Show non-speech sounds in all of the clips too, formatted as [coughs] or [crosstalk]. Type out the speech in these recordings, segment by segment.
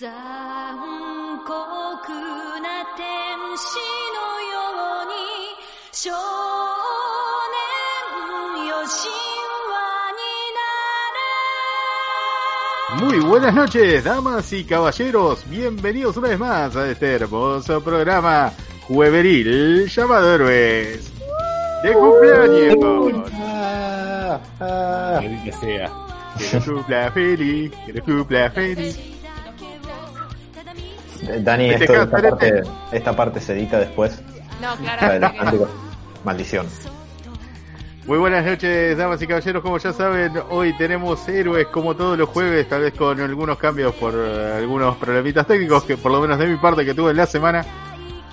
Muy buenas noches, damas y caballeros. Bienvenidos una vez más a este hermoso programa jueveril llamado Héroes de cumpleaños. Ah, ah. que sea. Que lo cumpla feliz, que lo cumpla feliz. Dani, esto, esta, parte, esta parte se edita después. No, claro. Maldición. Muy buenas noches, damas y caballeros. Como ya saben, hoy tenemos héroes como todos los jueves, tal vez con algunos cambios por eh, algunos problemitas técnicos que por lo menos de mi parte que tuve en la semana.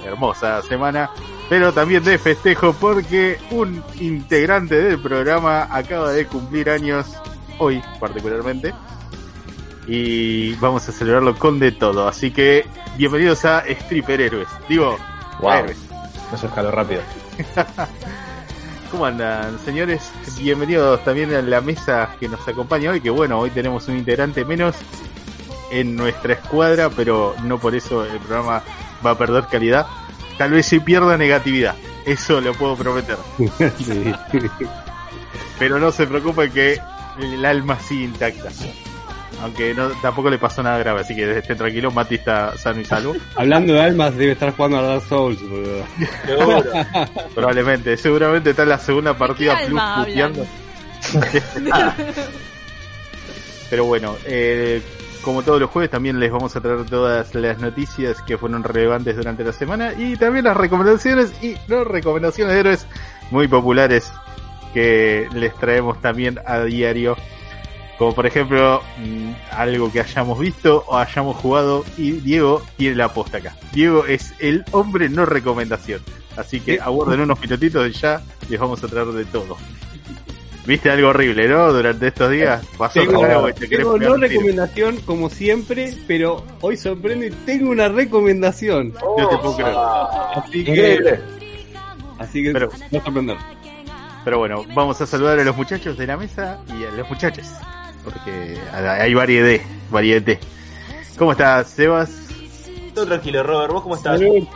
Hermosa semana. Pero también de festejo porque un integrante del programa acaba de cumplir años, hoy particularmente. Y vamos a celebrarlo con de todo. Así que bienvenidos a Stripper Héroes. Digo, Wow. héroes. Eso escaló rápido. [laughs] ¿Cómo andan, señores? Bienvenidos también a la mesa que nos acompaña hoy, que bueno, hoy tenemos un integrante menos en nuestra escuadra, pero no por eso el programa va a perder calidad. Tal vez sí pierda negatividad, eso lo puedo prometer. [laughs] Sí. Pero no se preocupen que el alma sigue intacta. Aunque no, tampoco le pasó nada grave, así que estén tranquilos, Mati está sano y salvo. [laughs] Hablando de almas, debe estar jugando a Dark Souls, boludo. [laughs] Probablemente, seguramente está en la segunda partida ¿Qué plus puteando. [laughs] Pero bueno, eh, como todos los jueves también les vamos a traer todas las noticias que fueron relevantes durante la semana y también las recomendaciones y no recomendaciones de héroes muy populares que les traemos también a diario. Como por ejemplo, mm, algo que hayamos visto o hayamos jugado y Diego tiene la posta acá. Diego es el hombre no recomendación. Así que aguarden unos minutitos y ya les vamos a traer de todo. Viste algo horrible, ¿no? Durante estos días pasó Tengo, te pegar no recomendación como siempre, pero hoy sorprende, tengo una recomendación. No te puedo creer. Así que, Increíble. así que Pero- va a sorprender. Pero bueno, vamos a saludar a los muchachos de la mesa y a los muchachos. Porque hay variedad, variedad. ¿Cómo estás, Sebas? Todo tranquilo, Robert. ¿Vos cómo estás? Hey.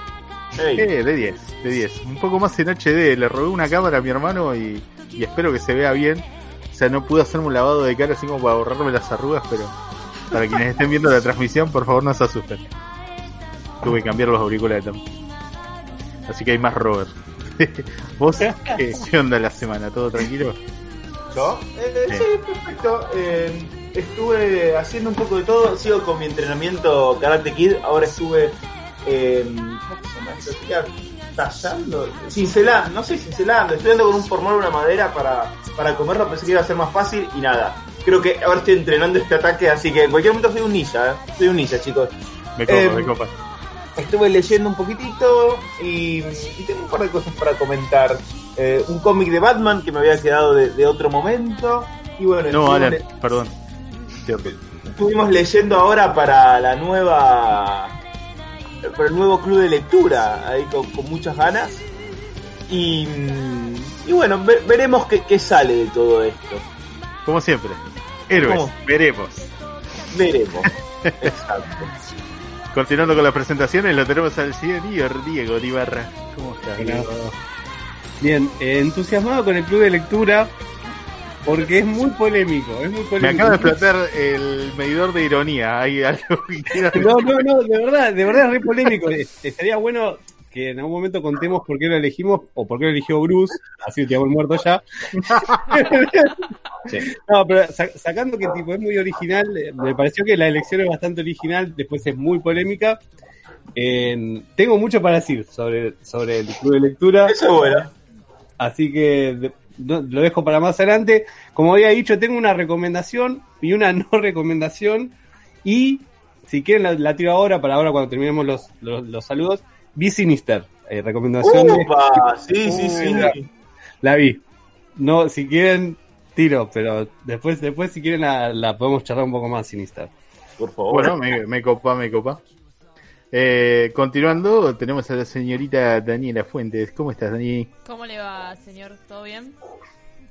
Eh, de 10, de 10. Un poco más en HD. Le robé una cámara a mi hermano y, y espero que se vea bien. O sea, no pude hacerme un lavado de cara así como para borrarme las arrugas, pero para quienes estén viendo la transmisión, por favor no se asusten. Tuve que cambiar los auriculares también. Así que hay más Robert. [laughs] ¿Vos qué, qué onda la semana? ¿Todo tranquilo? ¿Yo? Eh, Sí. sí, perfecto. Eh, estuve haciendo un poco de todo. Sigo con mi entrenamiento Karate Kid. Ahora estuve. Eh, ¿Cómo se llama esto? Estoy tallando. Cincelando. No sé, cincelando. Estoy dando con un formol una madera para, para comerlo. Pensé que iba a ser más fácil y nada. Creo que ahora estoy entrenando este ataque. Así que en cualquier momento soy un ninja. ¿eh? Soy un ninja, chicos. Me copa, Eh, me copa. Estuve leyendo un poquitito y, y tengo un par de cosas para comentar. Eh, un cómic de Batman que me había quedado de, de otro momento. Y bueno, No, estuvimos, Alan, le- perdón. Estuvimos leyendo ahora para la nueva. para el nuevo club de lectura, ahí con, con muchas ganas. Y, y bueno, ve- veremos qué, qué sale de todo esto. Como siempre. Héroes, ¿Cómo? veremos. Veremos. [laughs] Exacto. Continuando con las presentaciones, lo tenemos al señor Diego Ibarra. ¿Cómo estás? Diego? Bien, eh, entusiasmado con el club de lectura porque es muy polémico, es muy Me polémico. acaba de explotar el medidor de ironía. ¿Hay algo que? [laughs] No, no, no, de verdad, de verdad es re polémico. Eh, Estaría bueno que en algún momento contemos por qué lo elegimos o por qué lo eligió Bruce, así tiramos el muerto ya. Sí. No, pero sa- sacando que tipo es muy original, eh, me pareció que la elección es bastante original, después es muy polémica. Eh, tengo mucho para decir sobre, sobre el club de lectura, Eso es bueno. Así que de- no- lo dejo para más adelante. Como había dicho, tengo una recomendación y una [laughs] no recomendación. Y si quieren la, la tiro ahora, para ahora cuando terminemos los, los, los saludos. Vi Sinister, eh, recomendación de- sí, sí, sí. La vi. No, si quieren, tiro, pero después, después si quieren la, la podemos charlar un poco más Sinister. Por favor. Bueno, me, me copa, me copa. Eh, continuando, tenemos a la señorita Daniela Fuentes. ¿Cómo estás, Dani? ¿Cómo le va, señor? ¿Todo bien?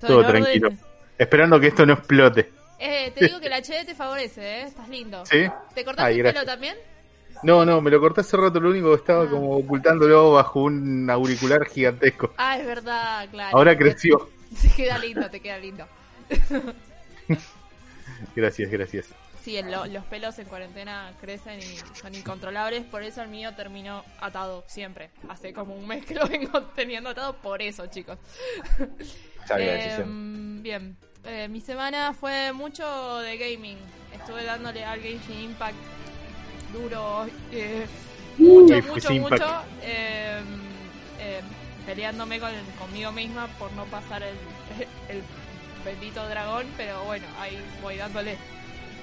Todo orden? tranquilo. Esperando que esto no explote. Eh, te digo que el HD te favorece, ¿eh? Estás lindo. ¿Sí? ¿Te cortaste Ay, el pelo también? No, no, me lo corté hace rato, lo único que estaba Ah. como ocultándolo bajo un auricular gigantesco. Ah, es verdad, claro. Ahora creció. [laughs] Te queda lindo, te queda lindo. [laughs] Gracias, gracias. Sí, el- lo- los pelos en cuarentena crecen y son incontrolables, por eso el mío terminó atado siempre. Hace como un mes que lo vengo [laughs] teniendo atado por eso, chicos. Sabia Eh, decisión. bien, Eh, mi semana fue mucho de gaming. Estuve dándole al Genshin Impact duro, eh, mucho, Uy, mucho, mucho. eh, eh, peleándome con, conmigo misma por no pasar el, [laughs] el bendito dragón, pero bueno, ahí voy dándole.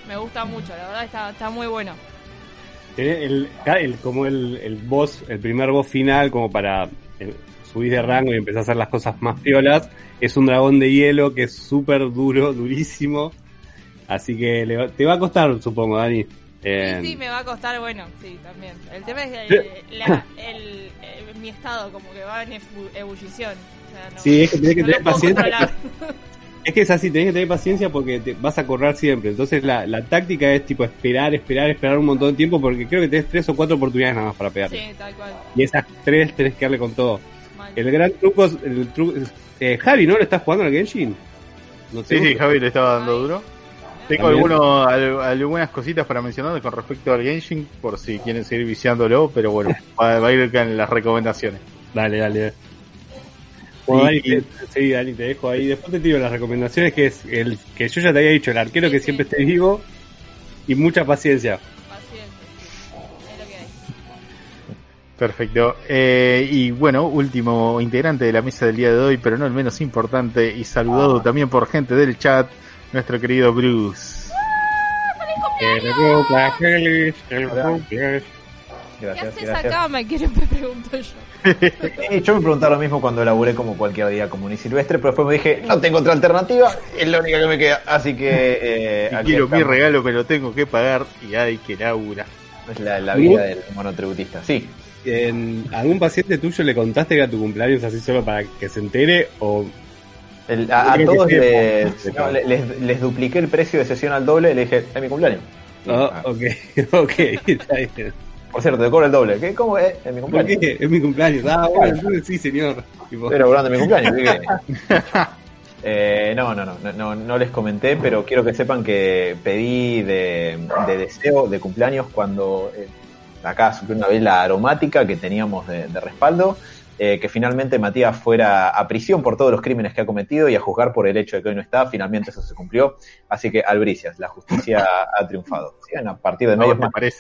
Me gusta mucho, la verdad está, está muy bueno. El, el- como el, el boss, el primer boss final, como para eh, subir de rango y empezar a hacer las cosas más piolas, es un dragón de hielo que es súper duro, [laughs] durísimo. Así que le va- te va a costar, supongo, Dani. Eh, Sí, sí, me va a costar, bueno, sí, también. El tema es eh, la- el, mi estado como que va en ebullición. O sea, no, Sí, es que tenés que no tener paciencia. [laughs] Es que es así, tenés que tener paciencia porque te vas a correr siempre. Entonces la, la táctica es tipo esperar, esperar, esperar un montón de tiempo porque creo que tenés tres o cuatro oportunidades nada más para pegarle. Sí, tal cual. Y esas tres tenés que darle con todo. mal. El gran truco es... El truco, eh, Javi, ¿no? ¿Le estás jugando al Genshin? No Sí, sí, Javi le estaba dando Ay. duro. Tengo algunos, algunas cositas para mencionar con respecto al Genshin, por si quieren seguir viciándolo, pero bueno, [laughs] va, va a ir en las recomendaciones. Dale, dale. Bueno, Dani, Y- te- sí, Dani, te dejo ahí. Después te tiro las recomendaciones, que es el que yo ya te había dicho, el arquero Sí, que sí. siempre esté vivo y mucha paciencia. Paciencia, sí. Es lo que hay. Perfecto. Eh, y bueno, último integrante de la mesa del día de hoy, pero no el menos importante, y saludado también por gente del chat, nuestro querido Bruce. El cumpla feliz, el cumpla- ¿Qué Gracias, haces gracias. acá? Me quiero me pregunto yo. [laughs] Eh, yo me preguntaba lo mismo cuando laburé como cualquier día común y silvestre, pero después me dije, no tengo otra alternativa, es la única que me queda. Así que... Eh, aquí quiero mi regalo, pero tengo que pagar y hay que laburar. Es la, la vida del monotributista. Sí, ¿En ¿Algún paciente tuyo le contaste que era tu cumpleaños así solo para que se entere? ¿O El- a, todos les, no, les, les dupliqué el precio de sesión al doble y le dije, es mi cumpleaños. Y, Ah, ah, ok, [laughs] ok, está bien. Por cierto, te cobro el doble. ¿Qué? ¿Cómo es? Es mi ¿Por cumpleaños. qué? Es mi cumpleaños. Ah, [laughs] bueno, entonces sí, señor. Estoy laburando mi cumpleaños. [laughs] Eh, no, no, no, no, no, les comenté, pero quiero que sepan que pedí de, de deseo de cumpleaños cuando eh, acá subió una vela aromática que teníamos de, de respaldo, eh, que finalmente Matías fuera a prisión por todos los crímenes que ha cometido y a juzgar por el hecho de que hoy no está. Finalmente eso se cumplió. Así que albricias, la justicia [laughs] ha triunfado. Sigan a partir de ¿No medios más. parece?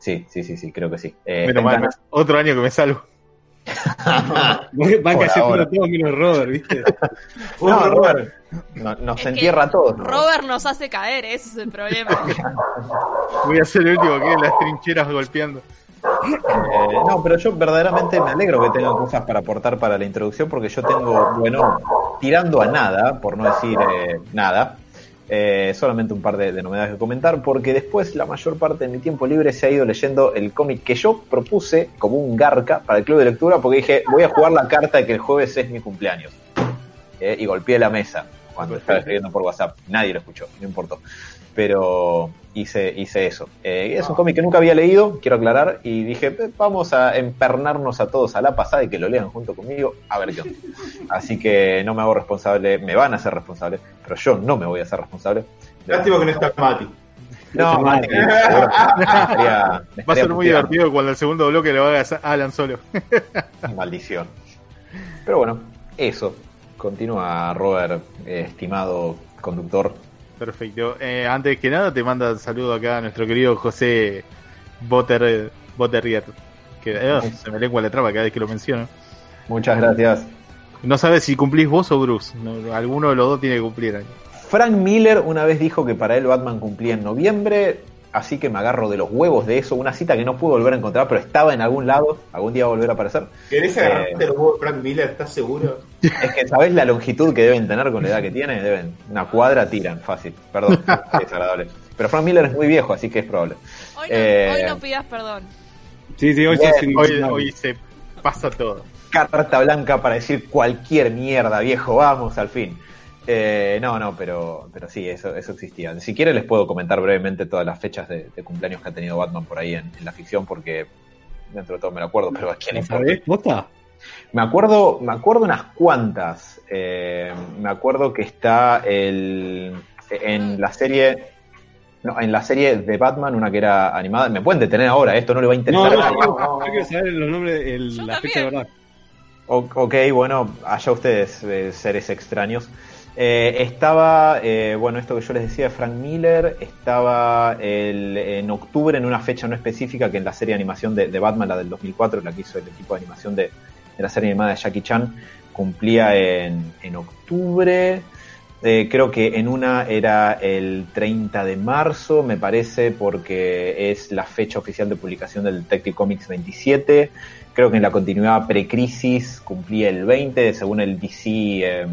Sí, sí, sí, sí, creo que sí. Eh, Menos mal, otro año que me salvo. van cayendo todos menos Robert, ¿viste? [laughs] No, Robert, no- nos entierra a todos. Robert nos hace caer, ese es el problema. [laughs] Voy a ser el último que en las trincheras golpeando. Eh, no, pero yo verdaderamente me alegro que tengan cosas para aportar para la introducción porque yo tengo, bueno, tirando a nada, por no decir eh, nada, eh, solamente un par de, de novedades que comentar porque después la mayor parte de mi tiempo libre se ha ido leyendo el cómic que yo propuse como un garca para el club de lectura porque dije voy a jugar la carta de que el jueves es mi cumpleaños Eh, y golpeé la mesa cuando estaba escribiendo por WhatsApp. Nadie lo escuchó, no importó. Pero hice, hice eso. Eh, es un cómic que nunca había leído, quiero aclarar, y dije, "Eh, vamos a empernarnos a todos a la pasada y que lo lean junto conmigo, a ver qué [laughs] onda. Así que no me hago responsable, me van a hacer responsable, pero yo no me voy a hacer responsable. Lástima que no está Mati. No, Mati, [laughs] Va a ser muy divertido cuando el segundo bloque lo haga Alan solo. [laughs] Maldición. Pero bueno, eso. Continúa Robert, eh, estimado conductor. Perfecto. Eh, antes que nada, te manda saludo acá a nuestro querido José Botter, Botterrier. Que eh, se me lengua la traba cada vez que lo menciono. Muchas gracias. No sabes si cumplís vos o Bruce. No, alguno de los dos tiene que cumplir. Frank Miller una vez dijo que para él Batman cumplía en noviembre, así que me agarro de los huevos de eso. Una cita que no pude volver a encontrar, pero estaba en algún lado. Algún día va a volver a aparecer. ¿Querés Eh. agarrarte los huevos de Frank Miller? ¿Estás seguro? [laughs] Es que sabés la longitud que deben tener con la edad que tiene. Deben una cuadra tiran, fácil. Perdón, [laughs] es desagradable. Pero Frank Miller es muy viejo, así que es probable. Hoy no, Eh. hoy no pidas perdón. Sí, sí, hoy Bien, hoy se pasa todo. Carta blanca para decir cualquier mierda, viejo. Vamos, al fin. Eh, no, no, pero, pero sí, eso, eso existía. Si quiere les puedo comentar brevemente todas las fechas de, de cumpleaños que ha tenido Batman por ahí en, en la ficción, porque dentro de todo me lo acuerdo, pero a quién. Me acuerdo, me acuerdo unas cuantas. Eh, me acuerdo que está el, en la serie, no, en la serie de Batman, una que era animada. Me pueden detener ahora, esto no le va a No, interesar. no, a no, nadie. no, yo quiero saber los nombres, el- la fecha de verdad. O- ok, bueno, allá ustedes, eh, seres extraños. Eh, estaba, eh, bueno, esto que yo les decía de Frank Miller, estaba en octubre en una fecha no específica que en la serie de animación de, Batman, la del 2004, la que hizo el equipo de animación de, la serie animada de Jackie Chan, cumplía en, octubre. Eh, creo que en una era el 30 de marzo, me parece, porque es la fecha oficial de publicación del Detective Comics 27. Creo que en la continuidad pre-crisis cumplía el 20, según el DC.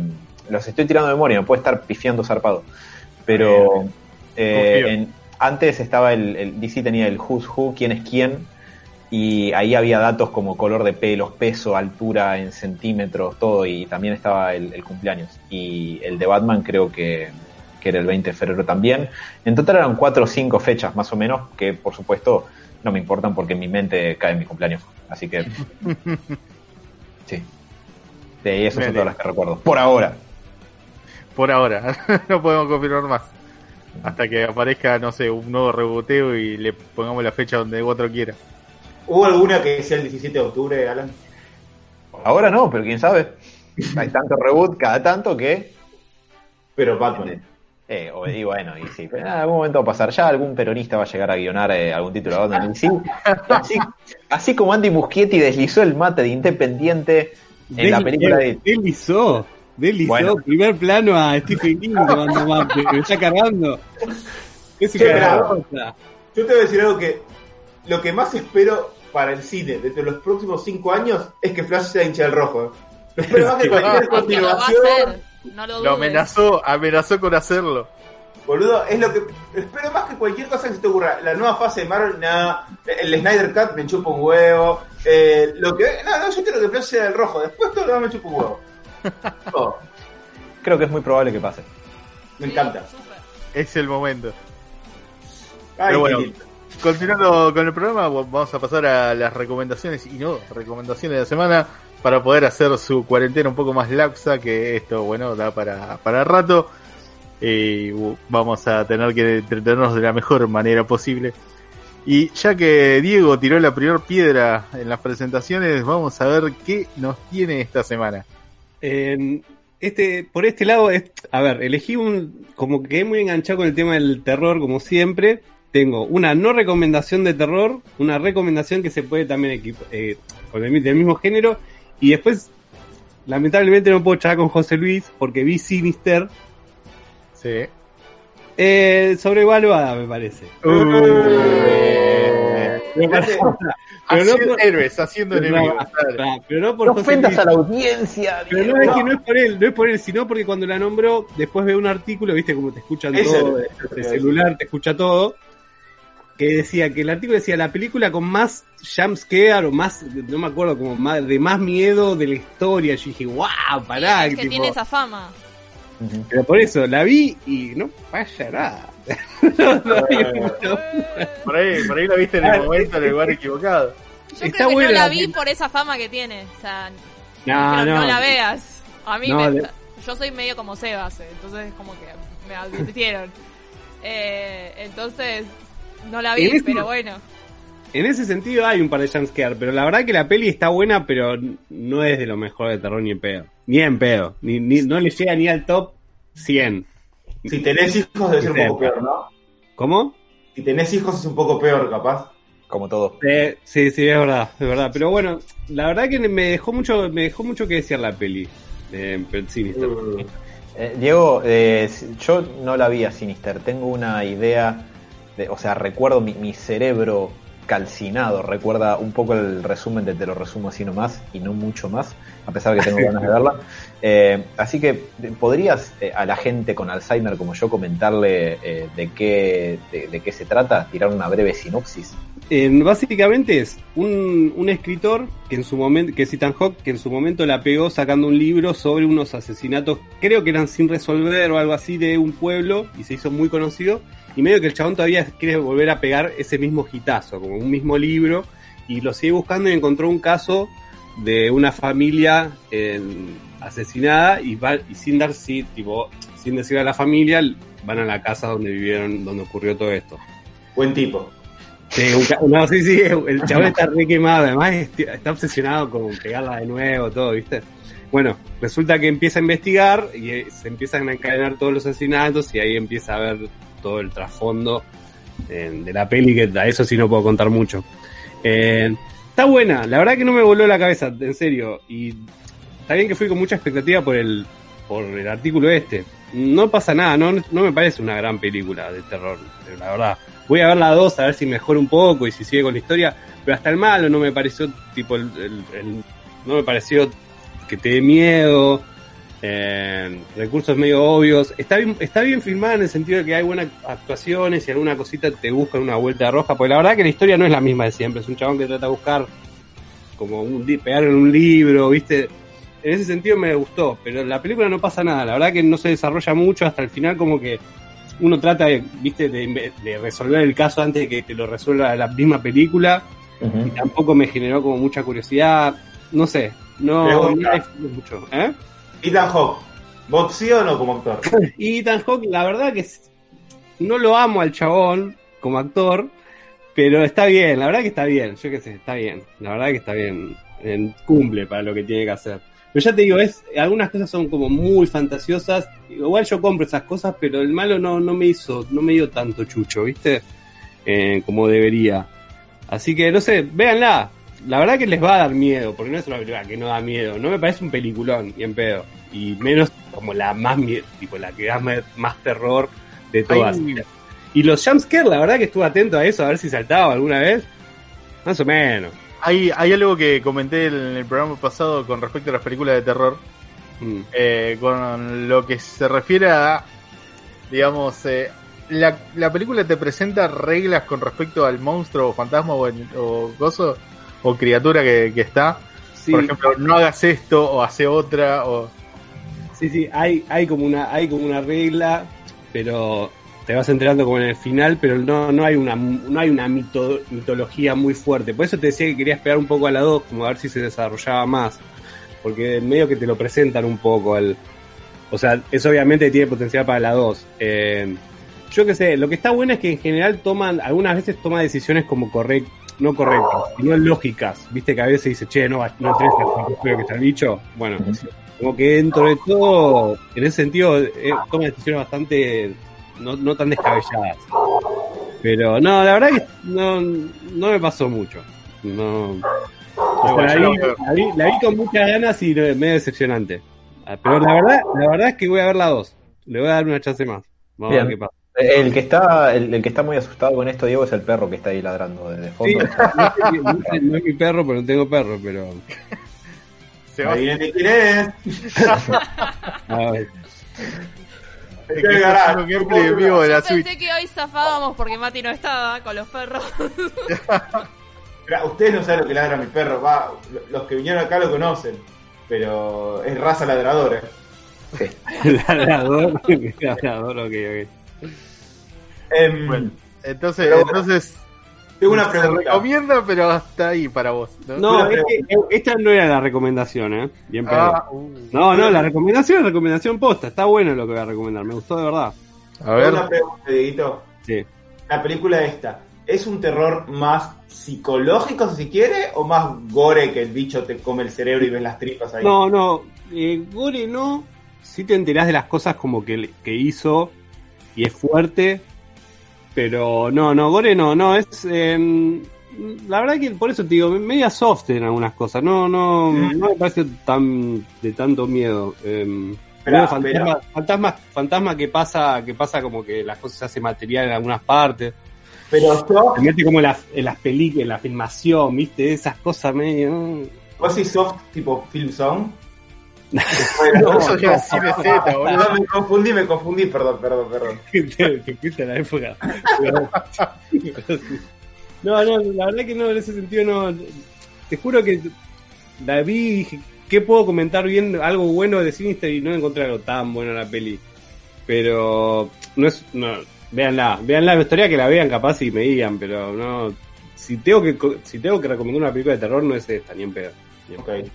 Los estoy tirando de memoria, me puede estar pifiando zarpado. Pero eh, en- antes estaba el, el DC tenía el Who's Who, quién es quién, y ahí había datos como color de pelos, peso, altura en centímetros, todo, y también estaba el, el cumpleaños. Y el de Batman creo que, que era el 20 de febrero también. En total eran cuatro o cinco fechas más o menos, que por supuesto no me importan porque en mi mente cae mi cumpleaños. Así que... [laughs] sí. Sí, esas son todas las que recuerdo. Por ahora. Por ahora, [laughs] no podemos confirmar más. Hasta que aparezca, no sé, un nuevo reboteo y le pongamos la fecha donde otro quiera. ¿Hubo alguna que sea el 17 de octubre, Alan? Ahora no, pero quién sabe. Hay tanto reboot cada tanto que... Pero Batman. Eh, o- y bueno, y sí, pero en algún momento va a pasar. Ya algún peronista va a llegar a guionar eh, algún título de Batman. Y sí, así, así como Andy Muschietti deslizó el mate de Independiente en la película de... Deslizó, Bueno. primer plano a Stephen King mate, me está cargando. Es Che, una cosa. Yo te voy a decir algo que lo que más espero para el cine dentro de los próximos 5 años es que Flash sea hincha del rojo. ¿eh? [laughs] Lo espero más que cualquier continuación. No lo amenazó, amenazó con hacerlo. Boludo, es lo que espero más que cualquier cosa que se te ocurra. La nueva fase de Marvel, nada. El Snyder Cut me chupa un huevo. Eh, lo que, no, no, yo quiero que Flash sea del rojo. Después todo lo demás me chupa un huevo. Todo. Creo que es muy probable que pase. Me encanta. Es el momento. Ay, Pero bueno. Continuando con el programa, vamos a pasar a las recomendaciones y no recomendaciones de la semana para poder hacer su cuarentena un poco más laxa, que esto, bueno, da para, para rato. Y uh, vamos a tener que entretenernos de la mejor manera posible. Y ya que Diego tiró la primera piedra en las presentaciones, vamos a ver qué nos tiene esta semana. Este, por este lado, es, a ver, elegí un, como que quedé muy enganchado con el tema del terror, como siempre. Tengo una no recomendación de terror, una recomendación que se puede también eh, con el, del mismo género, y después, lamentablemente no puedo charlar con José Luis porque vi Sinister, Sí. eh, sobrevaluada me parece. Pero, no Haciendo por- héroes, haciendo pero enemigos. no, pero no por No ofendas Luis. a la audiencia. Pero no es que no es por él, no es por él, sino porque cuando la nombró, después veo un artículo, viste como te escuchan todo, el celular te escucha todo, que decía que el artículo decía la película con más jumpscare o más, no me acuerdo, como más, de más miedo de la historia. Yo dije, wow, pará, Sí, es que tipo, tiene esa fama. Pero por eso la vi y no pasa nada. [laughs] No, no. Por ahí, por ahí la viste en el momento, en el lugar equivocado. Yo Está creo que buena no la vi por esa fama que tiene. O sea, No, pero no, no. la veas. A mí No, me, yo soy medio como Sebas, eh, entonces como que me advirtieron. Eh, entonces no la vi, ese- pero bueno. En ese sentido hay un par de jumpscare, pero la verdad que la peli está buena, pero no es de lo mejor de terror ni en pedo. Ni en pedo. Ni, ni- no le llega ni al top 100. Si tenés hijos debe ser un poco peor, ¿no? ¿Cómo? Si tenés hijos es un poco peor, capaz. Como todo. Eh, sí, sí, es verdad, es verdad. Pero bueno, la verdad que me dejó mucho, me dejó mucho que decir la peli. Eh, Sinister. Mm. Eh, Diego, eh, yo no la vi a Sinister. Tengo una idea, de, o sea, recuerdo mi, mi cerebro calcinado, recuerda un poco el resumen de Te lo resumo así nomás y no mucho más, a pesar de que tengo ganas de verla. Eh, así que, ¿podrías eh, a la gente con Alzheimer como yo comentarle eh, de, qué, de, qué se trata? Tirar una breve sinopsis. básicamente es un, un escritor que en su momento, que es Ethan Hawke, que en su momento la pegó sacando un libro sobre unos asesinatos, creo que eran sin resolver o algo así de un pueblo y se hizo muy conocido. Y medio que el chabón todavía quiere volver a pegar ese mismo hitazo, como un mismo libro, y lo sigue buscando y encontró un caso de una familia asesinada y, va, y sin dar sí, tipo, sin decir a la familia, van a la casa donde vivieron, donde ocurrió todo esto. Buen tipo. Sí, un no, sí, sí, el [laughs] chabón está re quemado, además est- está obsesionado con pegarla de nuevo, todo, ¿viste? Bueno, resulta que empieza a investigar y eh, se empiezan a encadenar todos los asesinatos y ahí empieza a ver todo el trasfondo eh, de la peli, que a eso sí no puedo contar mucho. Eh, está buena, la verdad que no me voló la cabeza, en serio, y está bien que fui con mucha expectativa por el, por el artículo este. No pasa nada, no, no me parece una gran película de terror, la verdad. Voy a ver la 2 a ver si mejora un poco y si sigue con la historia, pero hasta el malo no me pareció tipo el, el- el- no me pareció que te dé miedo, eh, recursos medio obvios. Está bien, está bien filmada en el sentido de que hay buenas actuaciones y alguna cosita te buscan una vuelta roja, porque la verdad que la historia no es la misma de siempre, es un chabón que trata de buscar como un pegar en un libro, ¿viste? En ese sentido me gustó, pero en la película no pasa nada, la verdad que no se desarrolla mucho hasta el final como que uno trata de, ¿viste? De, de resolver el caso antes de que te lo resuelva la misma película y tampoco me generó como mucha curiosidad, no sé, no, no mucho, ¿eh? Ethan Hawke, ¿vos o no como actor? [laughs] Y Ethan Hawke, la verdad que no lo amo al chabón como actor, pero está bien, la verdad que está bien, yo qué sé, está bien, la verdad que está bien, en- cumple para lo que tiene que hacer. Pero ya te digo, es algunas cosas son como muy fantasiosas, igual yo compro esas cosas, pero el malo no, no me hizo, no me dio tanto chucho, ¿viste? Eh, como debería. Así que no sé, véanla. La verdad que les va a dar miedo, porque no es una película que no da miedo. No me parece un peliculón, y en pedo. Y menos como la más tipo la que da más terror de todas. Y los jumpscares, la verdad que estuve atento a eso, a ver si saltaba alguna vez. Más o menos. Hay, hay algo que comenté en el programa pasado con respecto a las películas de terror, Mm. eh, con lo que se refiere a, digamos, eh, la, la película te presenta reglas con respecto al monstruo o fantasma o, o gozo o criatura que, que está. Sí, Por ejemplo, no hagas esto o hace otra o... sí, sí, hay, hay como una, hay como una regla, pero te vas enterando como en el final, pero no, no hay una, no hay una mito- mitología muy fuerte. Por eso te decía que quería esperar un poco a la 2, como a ver si se desarrollaba más. Porque medio que te lo presentan un poco al. O sea, eso obviamente tiene potencial para la 2. Eh, yo qué sé, lo que está bueno es que en general toman, algunas veces toma decisiones como correctas, no correctas, sino lógicas. Viste que a veces dice, che, no, no entres que está el bicho. Bueno, como que dentro de todo, en ese sentido, eh, toma decisiones bastante no, no tan descabelladas. Pero no, la verdad que no, no me pasó mucho. No. O sea, bueno, la, vi, lo veo. la vi- la vi con muchas ganas y medio decepcionante. Ah, Pero la verdad, la verdad es que voy a ver la 2. Le voy a dar una chance más. Vamos a ver qué pasa. El que está, el, el que está muy asustado con esto, Diego, es el perro que está ahí ladrando desde Sí, fondo. no, es mi perro, pero no tengo perro, pero. Se va, de quién es. a ver. es que de la Yo Switch. pensé que hoy zafábamos porque Mati no estaba con los perros. [laughs] Ustedes no saben lo que ladra mi perro. Va, los que vinieron acá lo conocen. Pero es raza ladradora. [laughs] Ladrador, [laughs] ladrador, ok, ok. Em, Bueno, entonces, Pero- entonces tengo una se pregunta. recomienda, pero hasta ahí para vos. ¿no? No, Una es que, eh, esta no era la recomendación, ¿eh? Bien. Ah, uh. No, no, la recomendación es recomendación posta. Está bueno lo que voy a recomendar. Me gustó de verdad. A Tengo ver, una pregunta, Dieguito. Sí. La película esta, ¿es un terror más psicológico, si quiere, o más gore que el bicho te come el cerebro y ves las tripas ahí? No, no. Eh, Gore no. Sí te enterás de las cosas como que, que hizo y es fuerte. Pero no, no, Gore no. No, es. eh, la verdad que por eso te digo, media soft en algunas cosas. No, no, no me parece tan de tanto miedo. Eh, Esperá, medio fantasma, fantasma, fantasma que pasa, que pasa como que las cosas se hacen material en algunas partes. Pero soft, Se mete como en las, en las películas, en la filmación, viste, esas cosas medio. vos decís soft tipo film song. No, eso ya es cine Z, boludo. No, me confundí, me confundí, perdón, perdón, perdón. [laughs] te, te fuiste a la época. [laughs] No, no, la verdad que no, en ese sentido no. Te juro que la vi y dije, ¿qué puedo comentar bien? Algo bueno de Sinister y no encontré algo tan bueno en la peli. Pero no es. No, véanla, véanla, me gustaría que la vean capaz y me digan, pero no. Si tengo que si tengo que recomendar una película de terror, no es esta, ni en pedo. ni en pedo. Ok.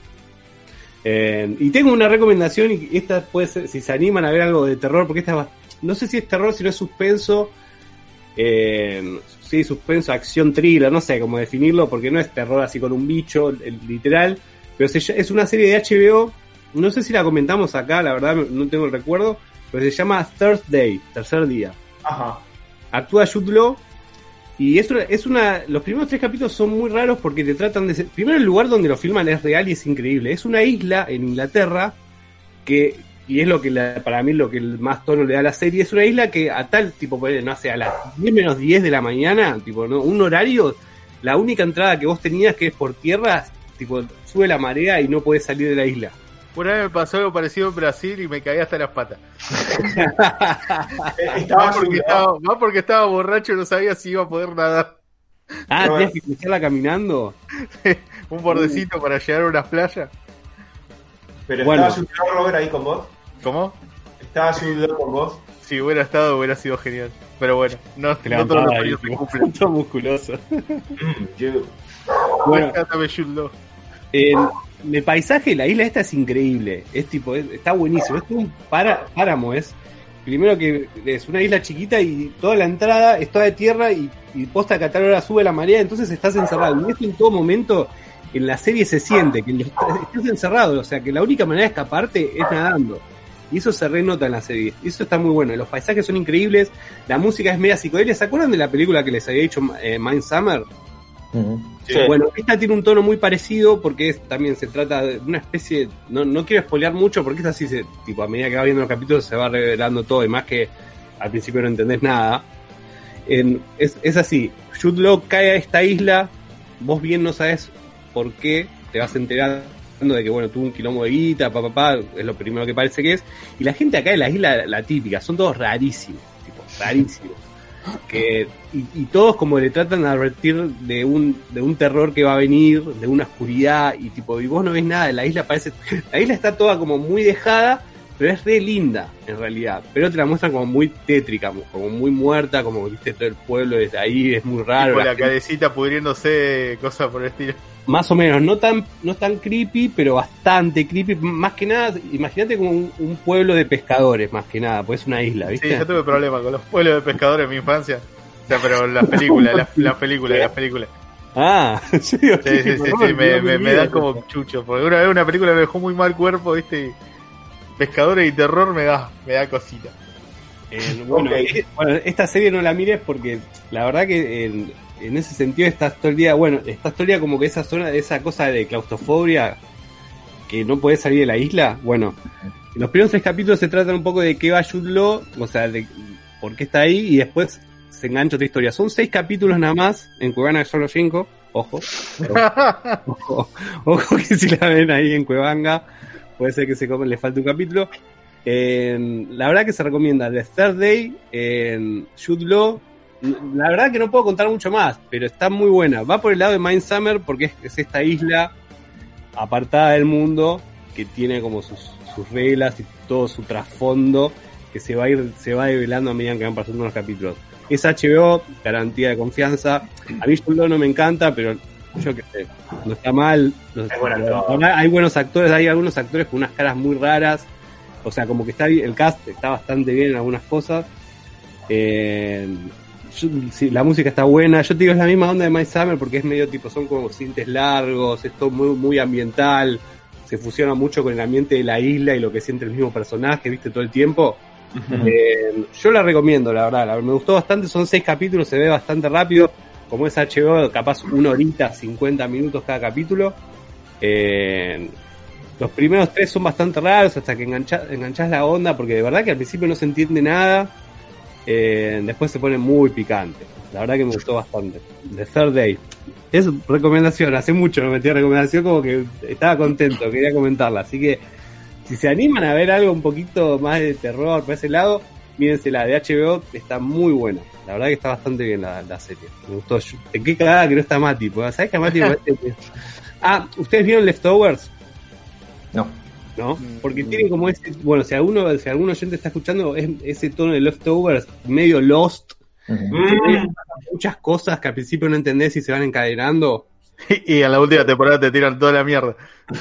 Eh, y tengo una recomendación, y esta puede ser, si se animan a ver algo de terror, porque esta no sé si es terror, si no es suspenso, eh, sí, suspenso, acción, thriller, no sé cómo definirlo, porque no es terror así con un bicho, literal, pero se es una serie de HBO, no sé si la comentamos acá, la verdad no tengo el recuerdo, pero se llama Thursday, tercer día. Ajá. Actúa Jude Law y es una, es una, los primeros tres capítulos son muy raros porque te tratan de ser, primero el lugar donde lo filman es real y es increíble, es una isla en Inglaterra que, y es lo que la- para mí lo que más tono le da a la serie, es una isla que a tal tipo, no sé, a las 10 menos 10 de la mañana, tipo, ¿no? un horario, la única entrada que vos tenías que es por tierra, tipo, sube la marea y no podés salir de la isla. Una vez me pasó algo parecido en Brasil y me caí hasta las patas. [laughs] Estaba Más porque estaba, más porque estaba borracho y no sabía si iba a poder nadar. Ah, Pero- tenías que cruzarla caminando. [laughs] Un bordecito para llegar a unas playas. Pero Bueno. estaba Law, Robert ahí con vos. ¿Cómo? Estaba Law con vos. Si hubiera estado, hubiera sido genial. Pero bueno, no, Te no todos los ahí, se cumplen. [laughs] todo musculoso. Mm. Bueno, Law. Eh, el paisaje de la isla esta es increíble. Es tipo, es- está buenísimo. Es un páramo, es. Primero que es una isla chiquita y toda la entrada es toda de tierra y, y posta que a tal hora sube la marea, entonces estás encerrado. Y esto en todo momento en la serie se siente, que estás encerrado, o sea que la única manera de escaparte es nadando. Y eso se renota en la serie. Y eso está muy bueno. Los paisajes son increíbles, la música es media psicodélica. ¿Se acuerdan de la película que les había dicho eh, Mind Summer? Sí. Bueno, esta tiene un tono muy parecido porque es, también se trata de una especie, no, no quiero spoilear mucho porque esta sí se, tipo, a medida que va viendo los capítulos se va revelando todo y más que al principio no entendés nada. En- es, es así, Jude Law cae a esta isla, vos bien no sabes por qué, te vas enterando de que bueno, tuvo un quilombo de guita, papá, pa, pa, es lo primero que parece que es, y la gente acá de la isla, la típica, son todos rarísimos, tipo, rarísimos que y, y todos como le tratan de advertir de un de un terror que va a venir de una oscuridad y tipo y vos no ves nada la isla parece [laughs] la isla está toda como muy dejada pero es re linda en realidad pero te la muestran como muy tétrica como muy muerta como viste todo el pueblo desde ahí es muy raro Tipo la la gente- cabecita pudriéndose, cosas por el estilo. Más o menos no tan no tan creepy pero bastante creepy más que nada imagínate como un, un pueblo de pescadores más que nada pues es una isla Sí, viste yo tuve problemas con los pueblos de pescadores en mi infancia. O sea, pero las películas, las, las películas, las películas. ah [laughs] ¿en serio? Sí, sí, sí, sí, me, me, me dan como chucho. Porque una vez una película me dejó muy mal cuerpo, viste. y pescadores y terror me da, me da cosita. Eh, bueno, eh, bueno, esta serie no la mires porque la verdad que en ese sentido estás todo el día, bueno, estás todo el día como que esa zona, esa cosa de claustrofobia que no puedes salir de la isla. Bueno, en los primeros tres capítulos se tratan un poco de qué va Law, o sea, de por qué está ahí y después se engancha otra historia. Son seis capítulos nada más, en Cuevana solo cinco, ojo, [laughs] ojo, ojo que si la ven ahí en Cuevanga, puede ser que se comen, le falte un capítulo. En- la verdad que se recomienda The Third Day en Jude Law. La verdad que no puedo contar mucho más, pero está muy buena. Va por el lado de Mind Summer porque es, es esta isla apartada del mundo que tiene como sus, sus reglas y todo su trasfondo que se va a ir, se va develando a medida que van pasando los capítulos. Es HBO, garantía de confianza. A mí Law no me encanta, pero yo qué sé, no está mal. No- hay buenos actores, hay algunos actores con unas caras muy raras. O sea, como que está bien- el cast está bastante bien en algunas cosas. Eh, yo- sí, la música está buena. Yo te digo, es la misma onda de My Summer porque es medio tipo, son como cintes largos, es todo muy, muy ambiental. Se fusiona mucho con el ambiente de la isla y lo que siente el mismo personaje, viste, todo el tiempo. Eh, yo la recomiendo, la verdad. la- me gustó bastante. Son seis capítulos, se ve bastante rápido. Como es HBO, capaz una horita, 50 minutos cada capítulo. Eh, los primeros tres son bastante raros hasta que engancha, enganchás la onda, porque de verdad que al principio no se entiende nada. Eh, después se pone muy picante. La verdad que me gustó bastante. The Third Day. Es recomendación, hace mucho no metí recomendación, como que estaba contento, quería comentarla. Así que si se animan a ver algo un poquito más de terror por ese lado, mírensela de HBO, está muy buena. La verdad que está bastante bien la, la serie. Me gustó. Yo- Qué cagada que no está Mati. ¿Sabes que a Mati Ah, ¿ustedes vieron Leftovers? No. ¿No? Porque tiene como ese. Bueno, si alguno, si algún oyente está escuchando, es ese tono de Leftovers medio lost. Mm. Muchas cosas que al principio no entendés y se van encadenando. [laughs] Y en la última temporada te tiran toda la mierda.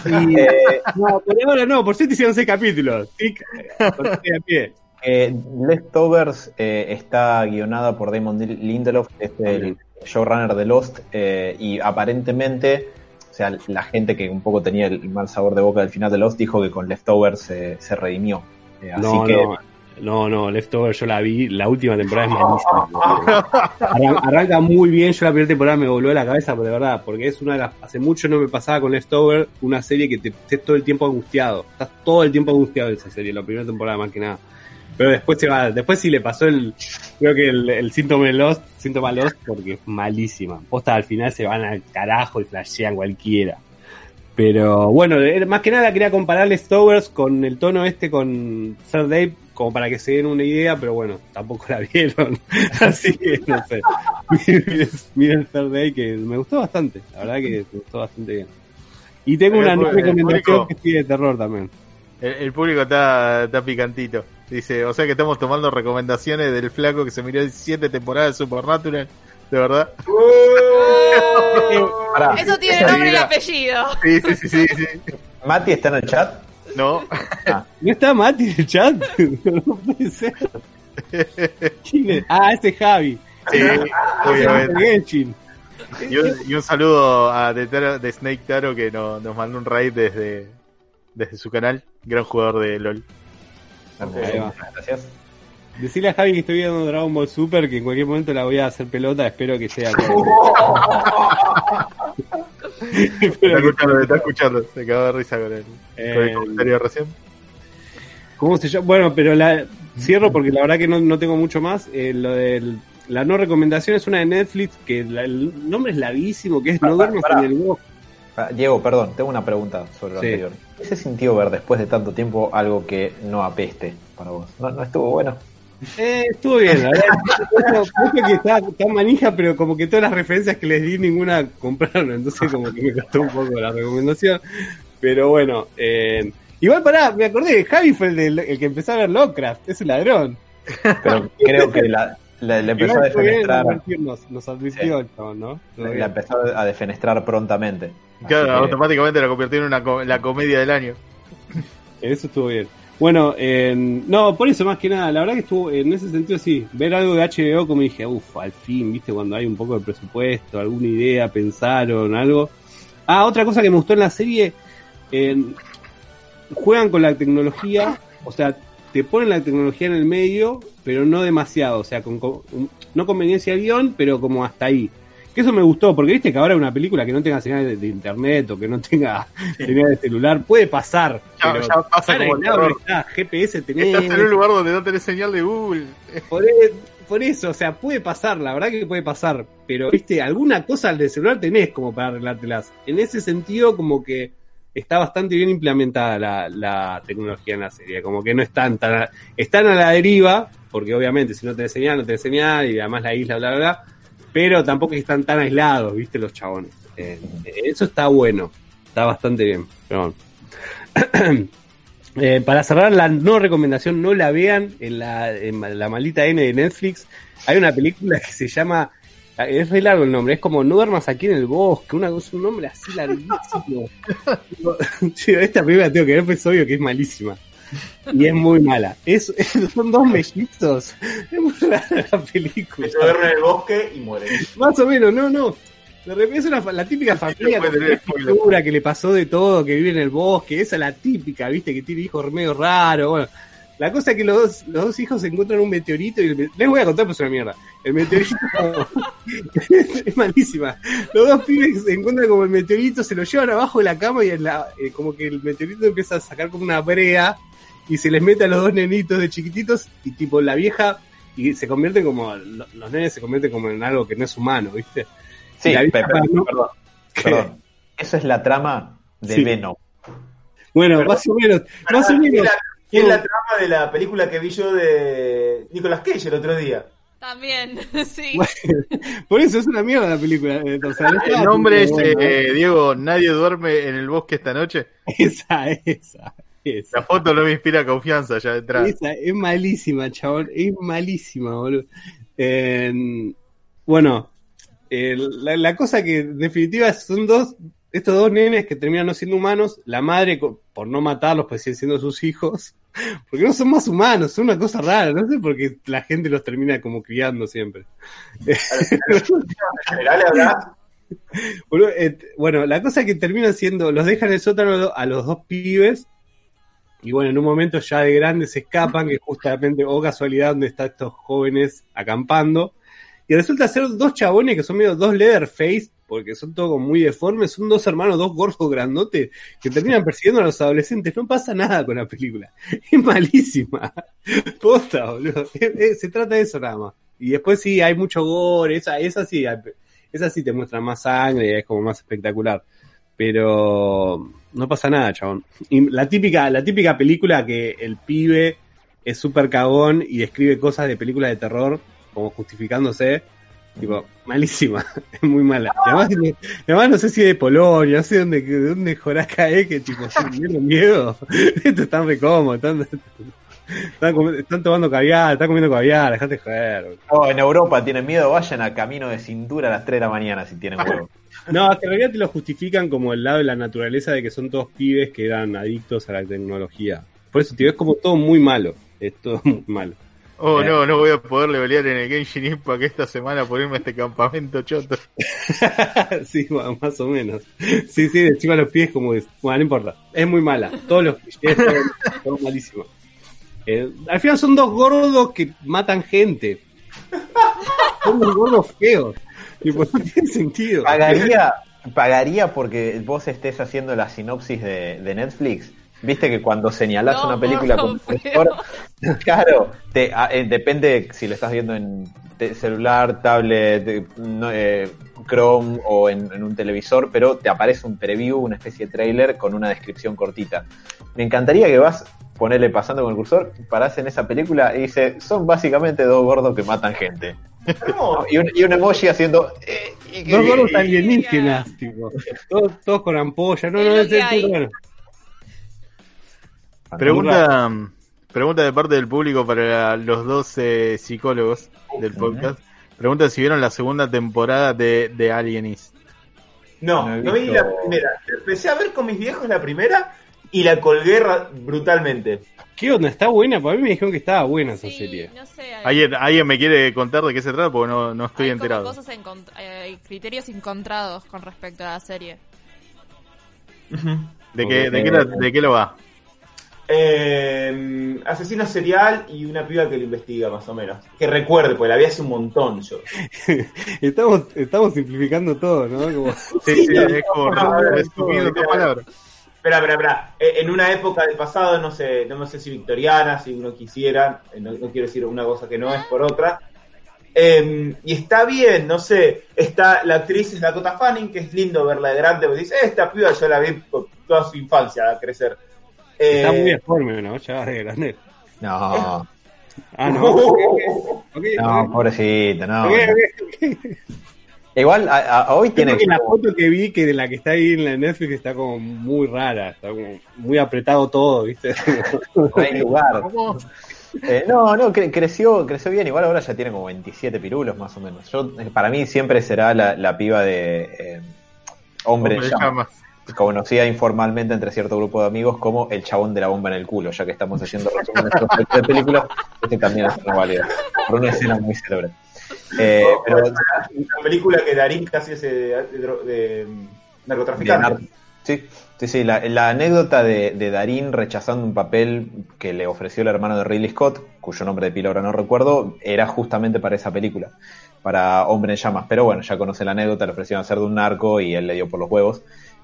Y, [laughs] no, por ahora no, por cierto hicieron seis capítulos. Sí. [laughs] Eh, Leftovers eh, está guionada por Damon Lindelof, que es el showrunner de Lost, eh, y aparentemente, sea, la gente que un poco tenía el mal sabor de boca del final de Lost dijo que con Leftovers eh, se redimió. Eh, así No, que no, no, no, Leftover yo la vi, la última temporada es malísima. Arran- arranca muy bien, yo la primera temporada me volvió la cabeza, pero de verdad, porque es una de las, hace mucho no me pasaba con Leftover, una serie que te estés todo el tiempo angustiado, estás todo el tiempo angustiado de esa serie, la primera temporada más que nada. Pero después se va, después sí le pasó el, creo que el, el síntoma Lost, síntoma Lost, porque es malísima. Posta al final se van al carajo y flashean cualquiera. Pero bueno, más que nada quería comparar Leftovers con el tono este con Third Day, como para que se den una idea, pero bueno, tampoco la [laughs] vieron. Así que no sé. [laughs] Miren, miren Third Day, que me gustó bastante. La verdad que me gustó bastante bien. Y tengo una el recomendación que sí de terror también. El, el público está, está picantito. Dice, o sea que estamos tomando recomendaciones del flaco que se miró siete temporadas de Supernatural. ¿De verdad? Pará, Eso tiene nombre y apellido. Sí, sí, sí, sí. sí. Mati está en el chat. No. ¿No está Mati en el chat? [laughs] no puede ser. ¿Quién es? Ah, ese es Javi. Sí, obviamente. Genshin. Y un, y un saludo a de, Taro- de Snake Taro que no- nos mandó un raid desde, desde su canal. Gran jugador de LOL. Gracias. Decirle a Javi que estoy viendo Dragon Ball Super, que en cualquier momento la voy a hacer pelota, espero que sea con... [laughs] Está que- escuchando, está escuchando. Se acabó de risa con el, con el Eh, comentario de recién. ¿Cómo se llama? Bueno, pero la cierro porque la verdad que no, no tengo mucho más. Eh, lo de la no recomendación es una de Netflix, que la- el nombre es larguísimo, que es No duermas en el bosque. Ah, Diego, perdón, tengo una pregunta sobre lo Sí. anterior. ¿Qué se sintió ver después de tanto tiempo algo que no apeste para vos? ¿No, no estuvo bueno? Eh, estuvo bien, la verdad. Creo que está tan manija, pero como que todas las referencias que les di, ninguna compraron. Entonces, como que me costó un poco la recomendación. Pero bueno, eh, igual pará, me acordé, Javi fue el que empezó a ver Lovecraft, es un ladrón. Pero creo que la, la- la empezó a defenestrar, nos advirtió el chabón, ¿no? Todo la empezó a defenestrar prontamente. Claro, que- automáticamente la convirtió en una co- la comedia del año. [laughs] Eso estuvo bien. Bueno, eh, no, por eso más que nada, la verdad que estuvo, en ese sentido sí, ver algo de HBO como dije, uff, al fin, viste, cuando hay un poco de presupuesto, alguna idea, pensaron, algo. Ah, otra cosa que me gustó en la serie, eh, juegan con la tecnología, o sea, te ponen la tecnología en el medio, pero no demasiado, o sea, con, con- no conveniencia al guion, pero como hasta ahí. Que eso me gustó, porque viste que ahora una película que no tenga señal de, de internet o que no tenga [laughs] señal de celular puede pasar. Ya- pero ya pasa como el está, GPS tenés, Estás en un lugar donde no tenés señal de Google. [laughs] por, e- por eso, o sea, puede pasar, la verdad que puede pasar, pero viste, alguna cosa al de celular tenés como para arreglártelas. En ese sentido, como que está bastante bien implementada la, tecnología en la serie, como que no están tan, están a la deriva, porque obviamente si no tenés señal, no tenés señal, y además la isla, bla, bla, bla, pero tampoco están tan aislados, viste, los chabones. Eh, eso está bueno, está bastante bien, bueno. [clears throat] Eh, para cerrar la no recomendación, no la vean en la, en la maldita N de Netflix. Hay una película que se llama, es re largo el nombre, es como No duermas aquí en el bosque, una cosa, un nombre así larguísimo. [laughs] Esta película tengo que ver, pues es obvio que es malísima. Y es muy mala. Es, es- son dos mellizos. Es muy rara la película. Se duerme en el bosque y muere. Más o menos, no, no. De repente es una, la típica [laughs] familia spoiler. estructura que le pasó de todo, que vive en el bosque, esa es la típica, viste, que tiene hijos medio raros, bueno. La cosa es que los dos, los dos hijos se encuentran un meteorito y el les voy a contar pues una mierda. El meteorito [laughs] es malísima. Los dos pibes se encuentran como el meteorito, se lo llevan abajo de la cama y en la, eh, como que el meteorito empieza a sacar como una brea y se les mete a los dos nenitos de chiquititos y tipo la vieja y se convierte como, lo- los nenes se convierten como en algo que no es humano, ¿viste? Sí, perdón, [laughs] perdón. Eso es la trama de Sí. Venom. Bueno, más o menos, más o menos. La, es la trama de la película que vi yo de Nicolas Cage el otro día. También, [laughs] sí. Por eso es una mierda la película. eh, o sea, no El nombre es, bueno. eh, Diego, nadie duerme en el bosque esta noche. Esa, esa, esa. La foto no me inspira confianza ya detrás. Esa es malísima, chabón. Es malísima, boludo. Eh, bueno, eh, la, la cosa que en definitiva son dos, estos dos nenes que terminan no siendo humanos, la madre por no matarlos pues siguen siendo sus hijos, porque no son más humanos, son una cosa rara, no sé por qué la gente los termina como criando siempre. [laughs] bueno, la cosa que terminan siendo, los dejan en el sótano a los dos pibes, y bueno, en un momento ya de grandes se escapan, que justamente, o casualidad, donde están estos jóvenes acampando, y resulta ser dos chabones que son medio dos leatherface, porque son todos muy deformes, son dos hermanos, dos gordos grandotes, que terminan persiguiendo a los adolescentes. No pasa nada con la película. [laughs] Es malísima. [laughs] Posta, boludo. Se trata de eso nada más. Y después sí, hay mucho gore, esa, esa sí, esa sí te muestra más sangre, es como más espectacular. Pero no pasa nada, chabón. Y la típica, la típica película que el pibe es súper cagón y describe cosas de películas de terror, como justificándose. Tipo, malísima, [laughs] es muy mala. Y además, además no sé si de Polonia, no sé dónde, de dónde Joraca es, que tipo, ¿tienen miedo? [laughs] Esto están re cómodo, están, están, tomando caviar, están comiendo caviar, dejate joder. Oh, en Europa tienen miedo, vayan a camino de cintura a las 3 de la mañana si tienen huevo. [laughs] No, que en realidad te lo justifican como el lado de la naturaleza de que son todos pibes que eran adictos a la tecnología. Por eso, tío, es como todo muy malo. Es todo muy malo. Oh, Eh. no, no voy a poder levelear en el Genshin Impact esta semana por irme a este campamento choto. [laughs] sí, más o menos. Sí, sí, encima los pies como es. Bueno, no importa. Es muy mala. Todos los clichés, todo, todo malísimo. Eh, al final son dos gordos que matan gente. Son dos gordos feos. Tipo, no tiene sentido. Pagaría, pagaría porque vos estés haciendo la sinopsis de, de Netflix. Viste que cuando señalás No, una película no, feo. [laughs] profesor, [laughs] claro, te, a- eh, depende si lo estás viendo en te- celular, tablet, eh, no, eh, Chrome o en, en un televisor, pero te aparece un preview, una especie de trailer con una descripción cortita. Me encantaría que vas, ponerle pasando con el cursor, parás en esa película y dice, son básicamente dos gordos que matan gente. ¿Cómo? [laughs] Y un, y un emoji haciendo... eh, y que- Dos gordos y- alienígenas, tipo. Todos, todos con ampolla. No, Es no, es Pregunta, pregunta de parte del público para los dos eh, psicólogos del podcast. Pregunta si vieron la segunda temporada de, de Alienist. No, No vi la primera. Empecé a ver con mis viejos la primera y la colgué brutalmente. ¿Qué onda? ¿Está buena? Para mí me dijeron que estaba buena esa Sí, serie. no sé. hay- ¿Alguien, ¿Alguien me quiere contar de qué se trata? Porque no, no estoy hay enterado. cosas encont- eh, hay criterios encontrados con respecto a la serie. ¿De qué, de, qué de qué lo va? Eh, asesino serial y una piba que lo investiga, más o menos. Que recuerde, pues la vi hace un montón yo. [laughs] Estamos, estamos simplificando todo, ¿no? Como- Sí, sí, no, es como [laughs] resumido palabras. Espera, espera, espera. Eh, En una época del pasado, no sé, no sé si victoriana, si uno quisiera, eh, no, no quiero decir una cosa que no es por otra. Eh, y está bien, no sé, está la actriz es Dakota Fanning, que es lindo verla de grande, porque dice, esta piba yo la vi por toda su infancia a crecer. Eh, Está muy deforme, ¿no? Ya de grande. No, [laughs] Ah, no. No, pobrecito, no. Igual a, a- hoy Creo tiene que la foto que vi, que de la que está ahí en la Netflix, está como muy rara. Está como muy apretado todo, ¿viste? [laughs] no hay lugar. [laughs] Eh, no, no, cre- creció, creció bien. Igual ahora ya tiene como 27 pirulos más o menos. Yo, eh, para mí siempre será la, la piba de eh, Hombre, Hombre, Llamas, llamas. Conocida informalmente entre cierto grupo de amigos como el chabón de la bomba en el culo, ya que estamos haciendo resúmenes de películas, este también es una válida, por una escena muy célebre. Eh, pero Una película que Darín casi de, de dro- de, mm, de narcotraficante. nar- sí, sí, sí, la, la anécdota de, de Darín rechazando un papel que le ofreció el hermano de Ridley Scott, cuyo nombre de pila ahora no recuerdo, era justamente para esa película, para Hombre en Llamas. Pero bueno, ya conoce la anécdota, le ofrecieron hacer de un narco y él le dio por los huevos.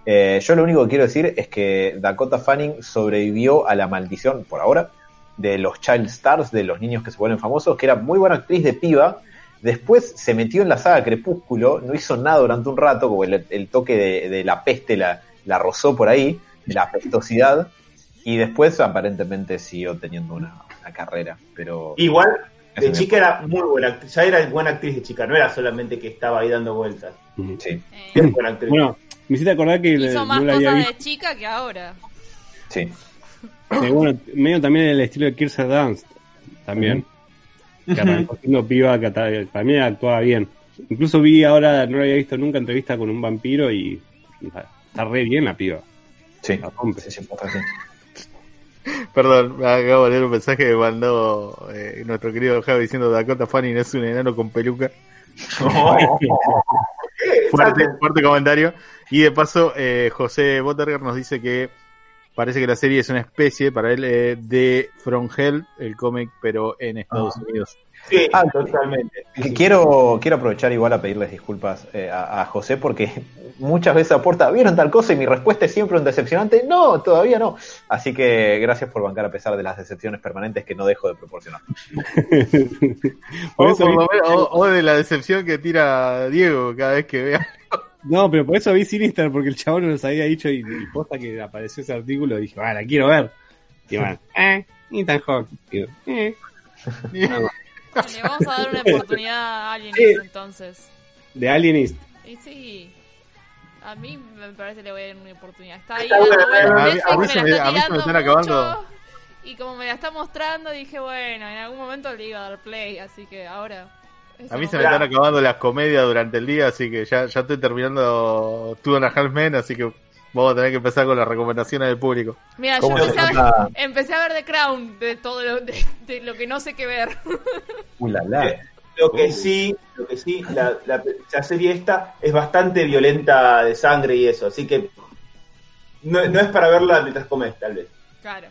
Eh, yo lo único que quiero decir es que Dakota Fanning sobrevivió a la maldición, por ahora, de los child stars, de los niños que se vuelven famosos, que era muy buena actriz de piba. Después se metió en la saga Crepúsculo, no hizo nada durante un rato, como el, el toque de, de la peste la, la rozó por ahí, de la pestosidad, y después aparentemente siguió teniendo una, una carrera. Pero Igual, De chica era muy buena actriz, ya era buena actriz de chica, no era solamente que estaba ahí dando vueltas. Sí, Era buena actriz. Bueno, me hiciste acordar que hizo no más cosas de chica que ahora. sí. Eh, bueno, medio también el estilo de Kirsten Dunst también. Que arrancó siendo piba, que para mí actuaba bien. Incluso vi ahora, no lo había visto nunca, entrevista con un vampiro y está, está re bien la piba. Sí, La rompe. sí, sí. Perdón, acabo de leer un mensaje que mandó eh, nuestro querido Javi diciendo Dakota Fanning es un enano con peluca. [laughs] [laughs] [laughs] Fuerte, fuerte comentario. Y de paso, eh, José Botterger nos dice que parece que la serie es una especie para él eh, de From Hell, el cómic, pero en Estados Ah. Unidos. Sí, Ah, totalmente. Sí, Que sí. Quiero, quiero aprovechar igual a pedirles disculpas eh, a, a José porque muchas veces aporta, ¿vieron tal cosa? Y mi respuesta es siempre un decepcionante, no, todavía no. Así que gracias por bancar a pesar de las decepciones permanentes que no dejo de proporcionar. [laughs] Por O, eso vi- o- o de la decepción que tira Diego cada vez que vea. no, pero por eso vi Sinister, porque el chabón nos había dicho y, y posta que apareció ese artículo, dije, ah, la quiero ver. Y bueno, [laughs] eh, Ethan Hawke. Digo, eh. [laughs] [laughs] Le vamos a dar una oportunidad a alguien Sí. entonces. De Alienist. Y sí. A mí me parece que le voy a dar una oportunidad. Está ahí bueno, vueltas, a mí- se me- están acabando. Y como me la está mostrando, dije, bueno, en algún momento le iba a dar play, así que ahora. A mí se me están acabando las comedias durante el día, así que ya, ya estoy terminando Two and a Half Men, así que vamos a tener que empezar con las recomendaciones del público. Mira, yo ¿Cómo se empecé a, ver, empecé a ver The Crown de todo lo, de, de lo que no sé qué ver. [laughs] Uy, la, la. Lo que sí, lo que sí, la, la, la serie esta es bastante violenta de sangre y eso, así que no, no es para verla mientras comes, tal vez. Claro.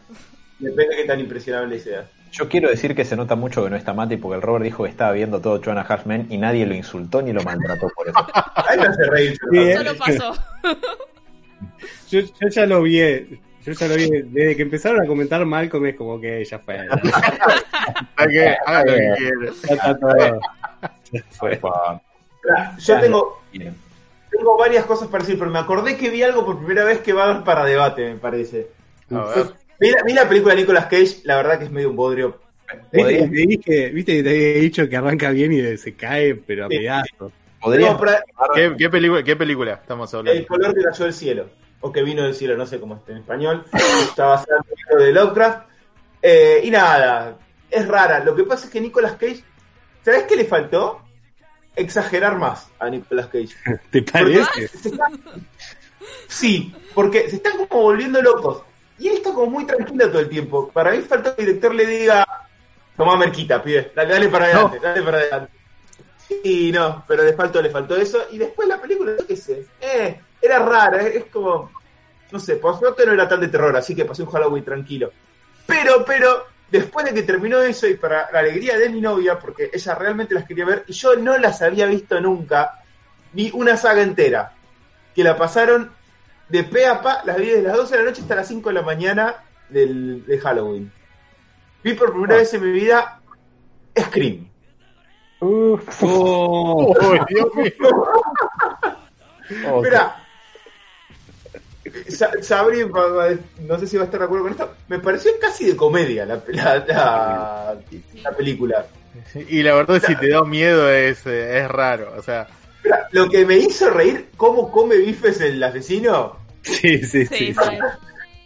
Depende de qué tan impresionable sea. Yo quiero decir que se nota mucho que no está Mati porque el Robert dijo que estaba viendo todo Joanna Halfman y nadie lo insultó ni lo maltrató por eso. [laughs] Ahí me hace reír. Sí, ¿eh? Solo pasó. [laughs] Yo, yo ya lo vi, eh, yo ya lo vi, desde que empezaron a comentar Malcolm es como que ya fue. [laughs] Ya está todo. Ya Yo tengo, tengo varias cosas para decir, pero me acordé que vi algo por primera vez que va a haber para debate, me parece. A ver. Vi la, vi la película de Nicolas Cage, la verdad que es medio un bodrio. ¿Viste que, te dije, viste que te había dicho que arranca bien y se cae, pero a Sí. pedazos. ¿Podrías ¿Qué, qué película, ¿Qué película estamos hablando? El color que cayó del cielo, o que vino del cielo, no sé cómo está en español. [laughs] Está basado en el libro de Lovecraft. Eh, y nada, es rara. Lo que pasa es que Nicolas Cage, ¿sabes qué le faltó? Exagerar más a Nicolas Cage. [laughs] ¿Te parece? se está- Sí, porque se están como volviendo locos. Y él está como muy tranquilo todo el tiempo. Para mí falta que el director le diga, toma merquita, pibe, dale, dale para adelante, dale para adelante. Sí, no, pero le faltó, le faltó eso. Y después la película, yo qué sé, eh, era rara, es, es como, no sé, por suerte no era tan de terror, así que pasé un Halloween tranquilo. Pero, pero, después de que terminó eso y para la alegría de mi novia, porque ella realmente las quería ver y yo no las había visto nunca, vi una saga entera, que la pasaron de pe a pa, las vi desde las 12 de la noche hasta las 5 de la mañana del, de Halloween. Vi por primera Ah. vez en mi vida Scream. Oh, Uy, Dios mío. Oh, Mira, Sa- Sabri, no sé si va a estar de acuerdo con esto, me pareció casi de comedia la, la, la- la película. Y la verdad, si te da miedo, es, eh, es raro. O sea, Mira, lo que me hizo reír, cómo come bifes el asesino, sí, sí, sí. Sí, sí. sí.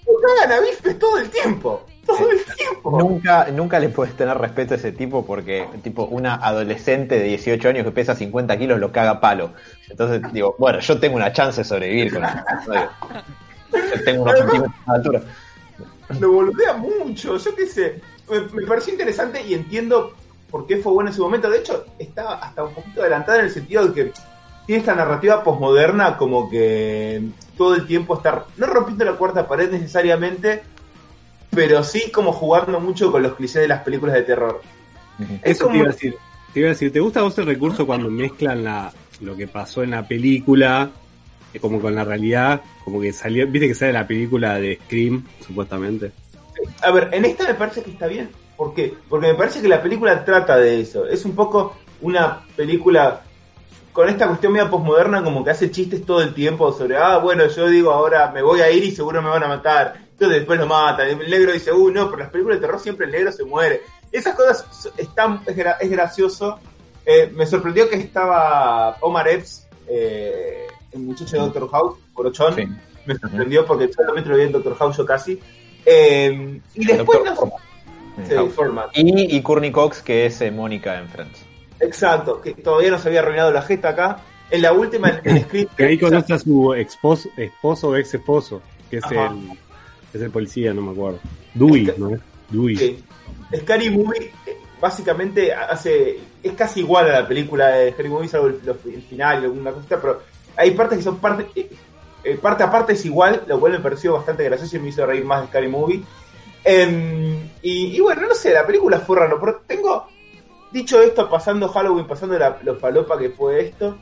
lo cagan a bifes todo el tiempo. Todo el tiempo. Nunca, nunca le puedes tener respeto a ese tipo porque, tipo, una adolescente de 18 años que pesa 50 kilos lo caga a palo. Entonces, digo, bueno, yo tengo una chance de sobrevivir con eso. tengo unos centímetros de altura. lo boludea mucho, yo qué sé. Me, me pareció interesante y entiendo por qué fue bueno en su momento. De hecho, estaba hasta un poquito adelantada en el sentido de que tiene esta narrativa posmoderna como que todo el tiempo está, no rompiendo la cuarta pared necesariamente, pero sí como jugando mucho con los clichés de las películas de terror. Es Eso como- te iba a decir. Te iba a decir, ¿te gusta a vos el recurso cuando mezclan la, lo que pasó en la película eh, como con la realidad? Como que salió, viste que sale la película de Scream, supuestamente. A ver, en esta me parece que está bien. ¿Por qué? Porque me parece que la película trata de eso. Es un poco una película con esta cuestión media posmoderna como que hace chistes todo el tiempo sobre, ah, bueno, yo digo ahora me voy a ir y seguro me van a matar. Entonces después lo matan. El negro dice, uh, no, pero las películas de terror siempre el negro se muere. esas cosas están, es, gra- es gracioso. Eh, me sorprendió que estaba Omar Epps, eh, el muchacho de Doctor House, Corochón. Sí. Me sorprendió porque solamente lo vi en Doctor House yo casi. Eh, y después Doctor no Forman. Sí. Y, y Courtney Cox, que es eh, Mónica en Friends. Exacto, que todavía no se había arruinado la jeta acá. En la última, en el script. Que ahí conoce a su esposo, esposo o ex esposo, que es Ajá. el, es el policía, no me acuerdo. Dewey, Es que- ¿no? Dewey. Sí. Scary Movie eh, básicamente hace es casi igual a la película de Scary Movie salvo el, final y alguna cosita pero hay partes que son parte eh, eh, parte a parte es igual lo cual me pareció bastante gracioso y me hizo reír más de Scary Movie Em, y, y bueno no sé la película fue raro pero tengo dicho esto pasando Halloween pasando la, lo falopa que fue esto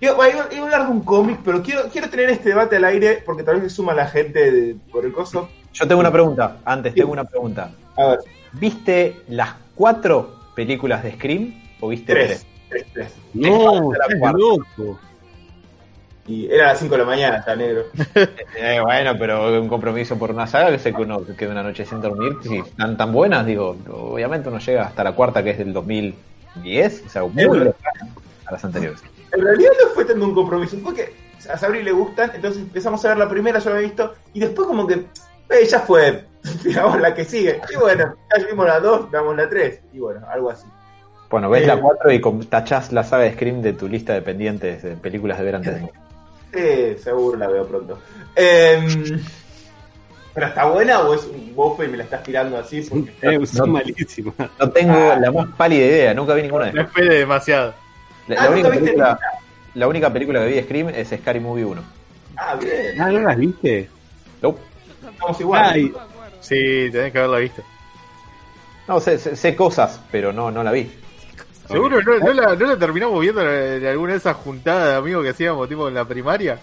yo bueno, iba, iba a hablar de un cómic pero quiero quiero tener este debate al aire porque tal vez se suma la gente de- por el coso Yo tengo una pregunta. Antes, tengo una pregunta. a ver ¿Viste las cuatro películas de Scream o viste tres tres, tres. No, La estás cuarta. loco. Y era a las 5 de la mañana, está negro. [laughs] Eh, bueno, pero un compromiso por una saga que sé que uno queda una noche sin dormir. Si están tan buenas, digo, obviamente uno llega hasta la cuarta que es del 2010, o sea, muy a las anteriores. En realidad no fue tanto un compromiso, fue que a Sabri le gustan, entonces empezamos a ver la primera, yo la había visto, y después como que, eh, ya fue, [laughs] digamos la que sigue. Y bueno, ya vimos la 2, damos la 3, y bueno, algo así. Bueno, ves Eh. la 4 y com- tachás la saga de Scream de tu lista de pendientes de películas de ver antes de morir. [laughs] Sí, seguro la veo pronto. Em, ¿Pero está buena o es un bofe y me la estás tirando así? Porque [laughs] Eh, no-. No tengo la más pálida idea, nunca vi ninguna de No estas. espere demasiado. La, Ah, la ¿nunca única película, la única película que vi de Scream es Scary Movie 1. Ah, bien, Ah, ¿no las viste? Estamos igual. Sí, tenés que haberla visto. No, sé, sé, sé cosas, pero no, no la vi. Seguro no, no la, no la terminamos viendo en alguna de esas juntadas de amigos que hacíamos tipo en la primaria.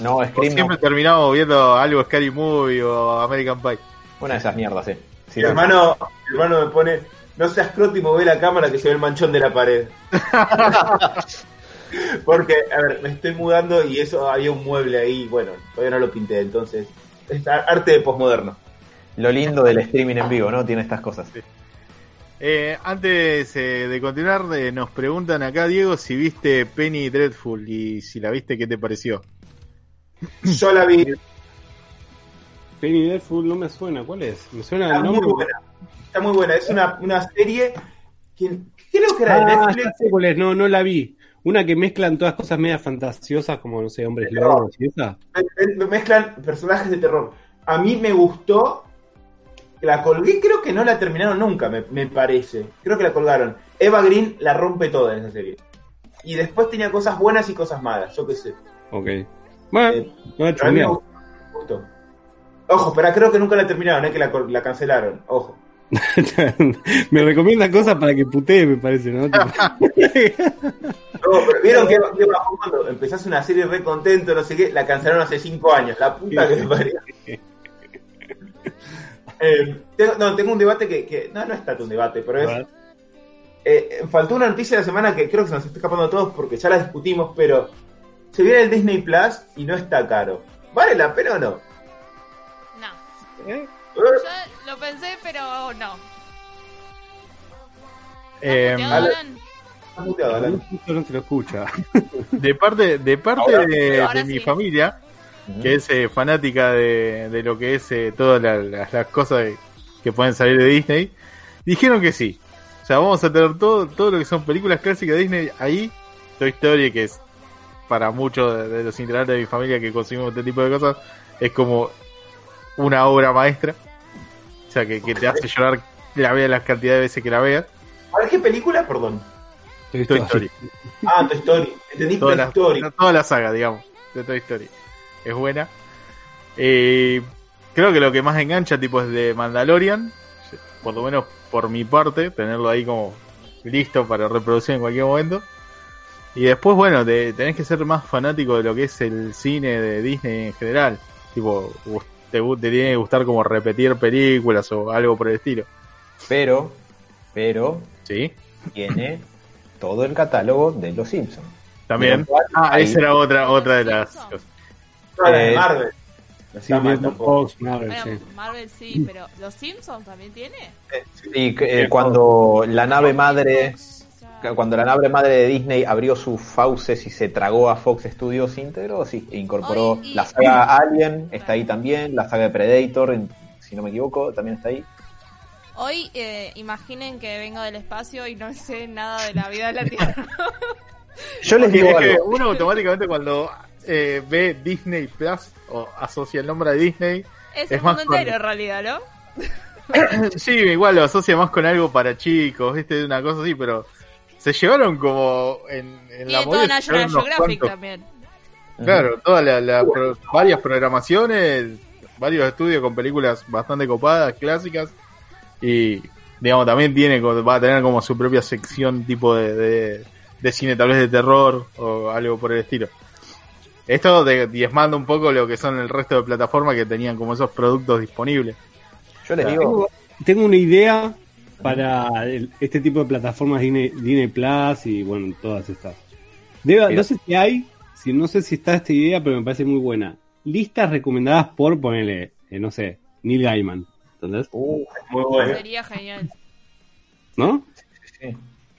No, O Scream no. siempre terminábamos viendo algo Scary Movie o American Pie. Una de esas mierdas. Sí, Mi hermano, mi hermano me pone, no seas croto y mueve la cámara que se ve el manchón de la pared. [laughs] Porque, a ver, me estoy mudando y eso había un mueble ahí, bueno, todavía no lo pinté, entonces, es arte de posmoderno. Lo lindo del streaming en vivo, ¿no? Tiene estas cosas. Eh, antes eh, de continuar, eh, nos preguntan acá, Diego, si viste Penny Dreadful y si la viste, ¿qué te pareció? [clears throat] Yo la vi, Penny Dreadful no me suena, ¿cuál es? Me suena el muy nombre. buena, está muy buena, es una, una serie que creo que era de Ah, Netflix, no, no la vi. Una que mezclan todas cosas medias fantasiosas, como, no sé, hombres lobos y esa. me mezclan personajes de terror. A mí me gustó, la colgué, creo que no la terminaron nunca, me, me parece. Creo que la colgaron. Eva Green la rompe toda en esa serie. Y después tenía cosas buenas y cosas malas, yo qué sé. Ok. Bueno, Eh, no he Pero a mí me gustó. Ojo, pero creo que nunca la terminaron, es que la, la cancelaron. Ojo. [laughs] me recomiendan cosas para que putee, me parece, ¿no? [laughs] No, pero vieron que, que bajó cuando empezás una serie re contento, no sé qué, la cancelaron hace cinco años. La puta que me parió. [laughs] Eh, tengo, no, tengo un debate que, que- No, no es tanto un debate, pero es. Eh, faltó una noticia de la semana que creo que se nos está escapando a todos porque ya la discutimos, pero se viene el Disney Plus y no está caro. ¿Vale la pena o no? No. ¿Eh? Yo lo pensé, pero no. Eh, no se lo escucha. [laughs] de parte, de, parte Ahora- de, ahora de mi familia, que es eh, fanática de, de lo que es eh, todas la- la- las cosas que- que pueden salir de Disney, dijeron que sí. O sea, vamos a tener todo, todo lo que son películas clásicas de Disney ahí. Toy Story, que es para muchos de, de los integrantes de mi familia que consumimos este tipo de cosas, es como una obra maestra. Sea, que, que te hace llorar la veas las cantidades de veces que la veas. ¿Ahora qué película? Perdón. Toy Story. [laughs] Ah, Toy Story. Entendí toda Toy la, Story. toda la saga, digamos, de Toy Story. Es buena. Eh, creo que lo que más engancha, tipo, es de Mandalorian. Por lo menos por mi parte, tenerlo ahí como listo para reproducir en cualquier momento. Y después, bueno, te- tenés que ser más fanático de lo que es el cine de Disney en general. Tipo, te, te tiene que gustar como repetir películas o algo por el estilo. Pero, pero, ¿Sí? tiene todo el catálogo de Los Simpsons. También. Cual, Ah, ahí- esa era otra, otra de las cosas. Eh, Marvel. Sí, Marvel, Bueno, sí. Marvel sí, pero ¿los Simpsons también tiene? Y eh, cuando la nave madre. Cuando la nave madre de Disney abrió sus fauces y se tragó a Fox Studios íntegro, sí, e incorporó y- la saga [laughs] Alien, está ahí también, la saga de Predator, en- si no me equivoco, también está ahí. Hoy eh, imaginen que vengo del espacio y no sé nada de la vida de la Tierra. [laughs] Yo les digo es que uno automáticamente cuando eh, ve Disney Plus o asocia el nombre a Disney, es, Es el más mundo con- entero en realidad, ¿no? [coughs] sí, igual lo asocia más con algo para chicos, ¿viste? Una cosa así, pero se llevaron como en, en Y la se National Geographic cuantos- también. Claro, todas la- la pro- varias programaciones, varios estudios con películas bastante copadas, clásicas y digamos también tiene va a tener como su propia sección tipo de, de, de cine tal vez de terror o algo por el estilo. Esto de, diezmando un poco lo que son el resto de plataformas que tenían como esos productos disponibles. Yo les digo, Tengo, tengo una idea para el- este tipo de plataformas Disney, Disney Plus y bueno, todas estas. Debe- Mira. no sé si hay, si no sé si está esta idea, pero me parece muy buena. Listas recomendadas por ponerle, eh, no sé, Neil Gaiman. ¿Entendés? uh, Muy bueno. Sería genial. ¿No? sí.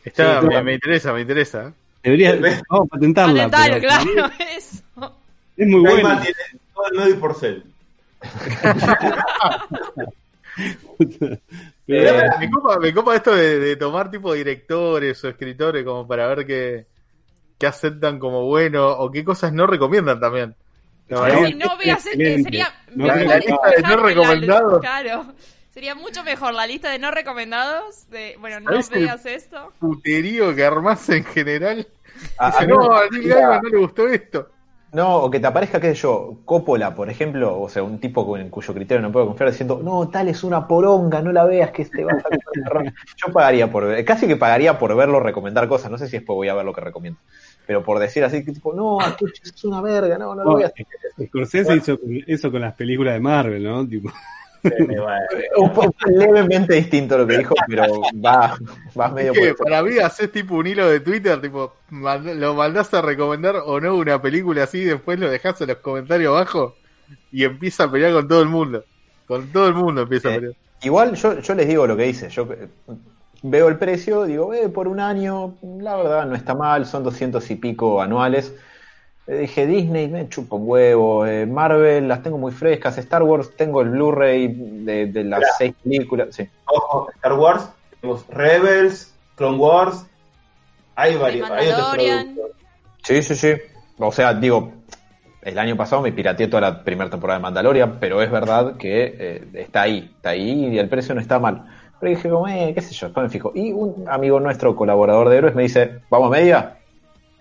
Está, Sí, me, interesa, me interesa. Debería, vamos a patentarla. Patentalo, pero- claro, [laughs] eso. Es muy Gaiman buena. tiene todo el medio por cel. [laughs] [laughs] Pero- Eh, me, copa, me copa esto de, de tomar tipo directores o escritores como para ver qué, qué aceptan como bueno o qué cosas no recomiendan también. Si no veas este, sería No, mejor la lista de no dejar que la- recomendados. Claro. Sería mucho mejor la lista de no recomendados. De, bueno, no ¿Sabes el- veas esto. puterío que armás en general. A- a Dice, no, a Neil Gaiman no le gustó esto. No, o que te aparezca, qué sé yo, Coppola, por ejemplo, o sea, un tipo con, en cuyo criterio no puedo confiar, diciendo, no, tal es una poronga, no la veas, que te vas a comer el terror". [laughs] Yo pagaría por ver, casi que pagaría por verlo recomendar cosas, no sé si después voy a ver lo que recomiendo, pero por decir así, que tipo, no, es una verga, no, no lo voy a hacer. Scorsese hizo eso con las películas de Marvel, ¿no? Tipo. [laughs] Un poco levemente distinto lo que dijo, pero va, va medio Es que por para mí haces tipo un hilo de Twitter, tipo, lo mandás a recomendar o no una película así, después lo dejás en los comentarios abajo y empieza a pelear con todo el mundo. Con todo el mundo empieza a Eh, pelear. Igual yo, yo les digo lo que hice. Yo eh, veo el precio, digo, eh, por un año, la verdad no está mal, son 200 y pico anuales. Dije, Disney me chupa un huevo, eh, Marvel las tengo muy frescas, Star Wars tengo el Blu-ray de, de las seis películas. Sí. Ojo, Star Wars, tenemos Rebels, Clone Wars, hay varios, hay otros productos. sí, sí, sí. O sea, digo, el año pasado me pirateé toda la primera temporada de Mandalorian, pero es verdad que eh, está ahí, está ahí y el precio no está mal. Pero dije, como, eh, qué sé yo, después me fijo. Y un amigo nuestro, colaborador de Héroes, me dice, ¿vamos a media?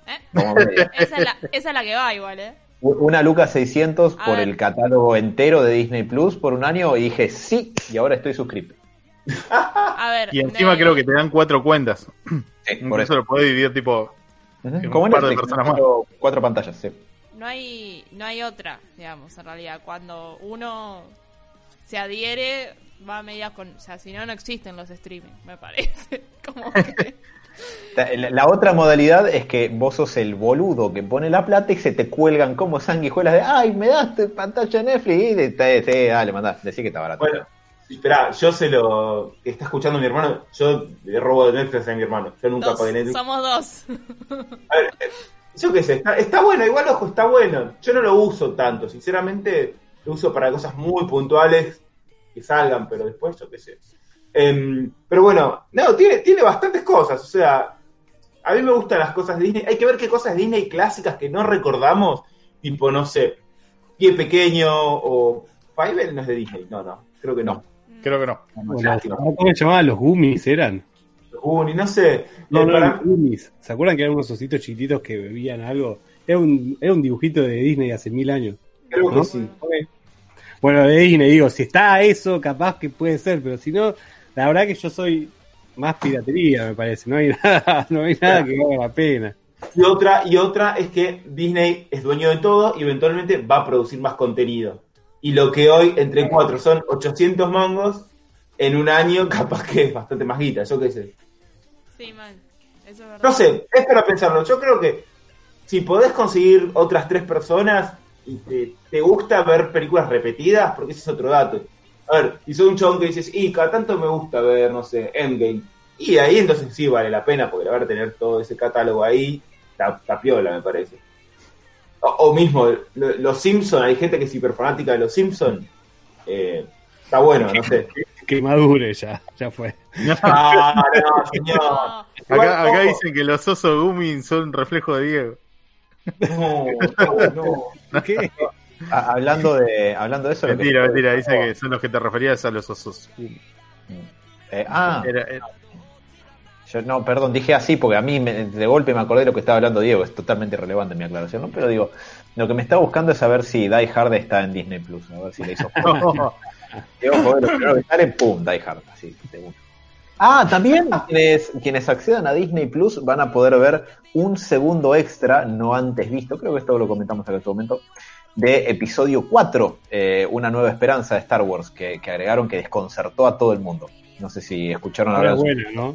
[laughs] ¿Eh? Esa es, la, esa es la que va igual, ¿eh? Una Luca 600 A por ver. el catálogo entero de Disney Plus por un año y dije sí, y ahora estoy suscrito. [laughs] A ver. Y encima de- creo que te dan cuatro cuentas. Sí, por eso. lo podés dividir tipo. Ujú. un Como par de personas más. cuatro, cuatro pantallas, sí. no hay no hay otra, digamos, en realidad. Cuando uno se adhiere, va a medida con. O sea, si no, no existen los streaming, me parece. [laughs] Como que. La, la otra modalidad es que vos sos el boludo que pone la plata y se te cuelgan como sanguijuelas de ay, me das tu pantalla de Netflix y de, te- te- dale, mandá, decí que está barato. Bueno, espera, yo se lo que está escuchando mi hermano, yo le robo de Netflix a mi hermano. Yo nunca dos, pagué Netflix. somos dos. A ver, eh, yo qué sé, está, está bueno, igual ojo, está bueno. Yo no lo uso tanto, sinceramente lo uso para cosas muy puntuales que salgan, pero después yo qué sé. Em, pero bueno, no, tiene, tiene bastantes cosas, o sea, a mí me gustan las cosas Disney. Hay que ver qué cosas Disney clásicas que no recordamos, tipo, no sé, Pie Pequeño o... Fievel no es de Disney, no, no, creo que no. Creo que no. bueno, ¿cómo se llamaban los gummies? ¿Eran? Uni, no sé. No, eh, no, para- gummies. ¿Se acuerdan que eran unos ositos chiquititos que bebían algo? Era un, era un dibujito de Disney hace mil años. creo que ¿no? Bueno, de Disney, digo, si está eso, capaz que puede ser, pero si no, la verdad que yo soy más piratería, me parece. No hay [laughs] nada, no hay nada que valga la pena. Y otra, y otra es que Disney es dueño de todo y eventualmente va a producir más contenido. Y lo que hoy entre cuatro son 800 mangos, en un año [laughs] capaz que es bastante más guita, yo qué sé. Sí, mal. Eso es verdad. No sé, es para pensarlo. Yo creo que si podés conseguir otras tres personas, y te, te gusta ver películas repetidas, porque ese es otro dato. A ver, y soy un chabón que dices, y cada tanto me gusta ver, no sé, Endgame. Y ahí entonces sí vale la pena, porque la verdad tener todo ese catálogo ahí, está, está piola, me parece. O, o mismo, lo- los Simpsons, hay gente que es hiperfanática de los Simpsons. Eh, está bueno, no sé. Que madure ya, ya fue. Ah, no, señor. No, Igual, Acá, dicen que los osos Gumi son reflejo de Diego. No, no, no. [laughs] ¿Qué? A- hablando de hablando de eso. lo que- Mentira, mentira, dice que son los que te referías a los osos. Eh, ah, Era- era- yo no, perdón, dije así porque a mí me- de golpe me acordé de lo que estaba hablando Diego, es totalmente irrelevante mi aclaración, ¿no? Pero digo, lo que me está buscando es saber si Die Hard está en Disney Plus, a ver si le hizo [laughs] Diego, joder, lo primero que sale, pum, Die Hard, así. Ah, también quienes, quienes accedan a Disney Plus van a poder ver un segundo extra, no antes visto, creo que esto lo comentamos en este momento, de episodio 4, eh, Una nueva esperanza de Star Wars, que, que agregaron que desconcertó a todo el mundo. No sé si escucharon Ahora es buena, ¿no?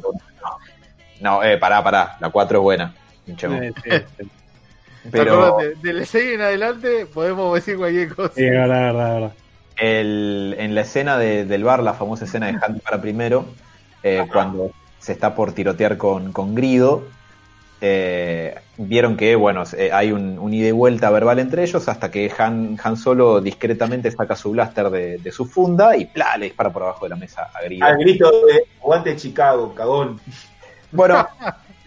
No, eh, pará, pará, la 4 es buena. Eh, sí, [laughs] sí. Pero Acordate, de la serie en adelante podemos decir cualquier cosa. Sí, verdad, verdad, verdad. el, en la escena de- del bar, la famosa escena de Hunt para primero, eh, cuando se está por tirotear con, con Grido, eh, vieron que, bueno, eh, hay un, un ida y vuelta verbal entre ellos hasta que Han, Han Solo discretamente saca su blaster de, de su funda y ¡plá! le dispara por abajo de la mesa a Grido. Al grito de aguante Chicago, cagón. Bueno,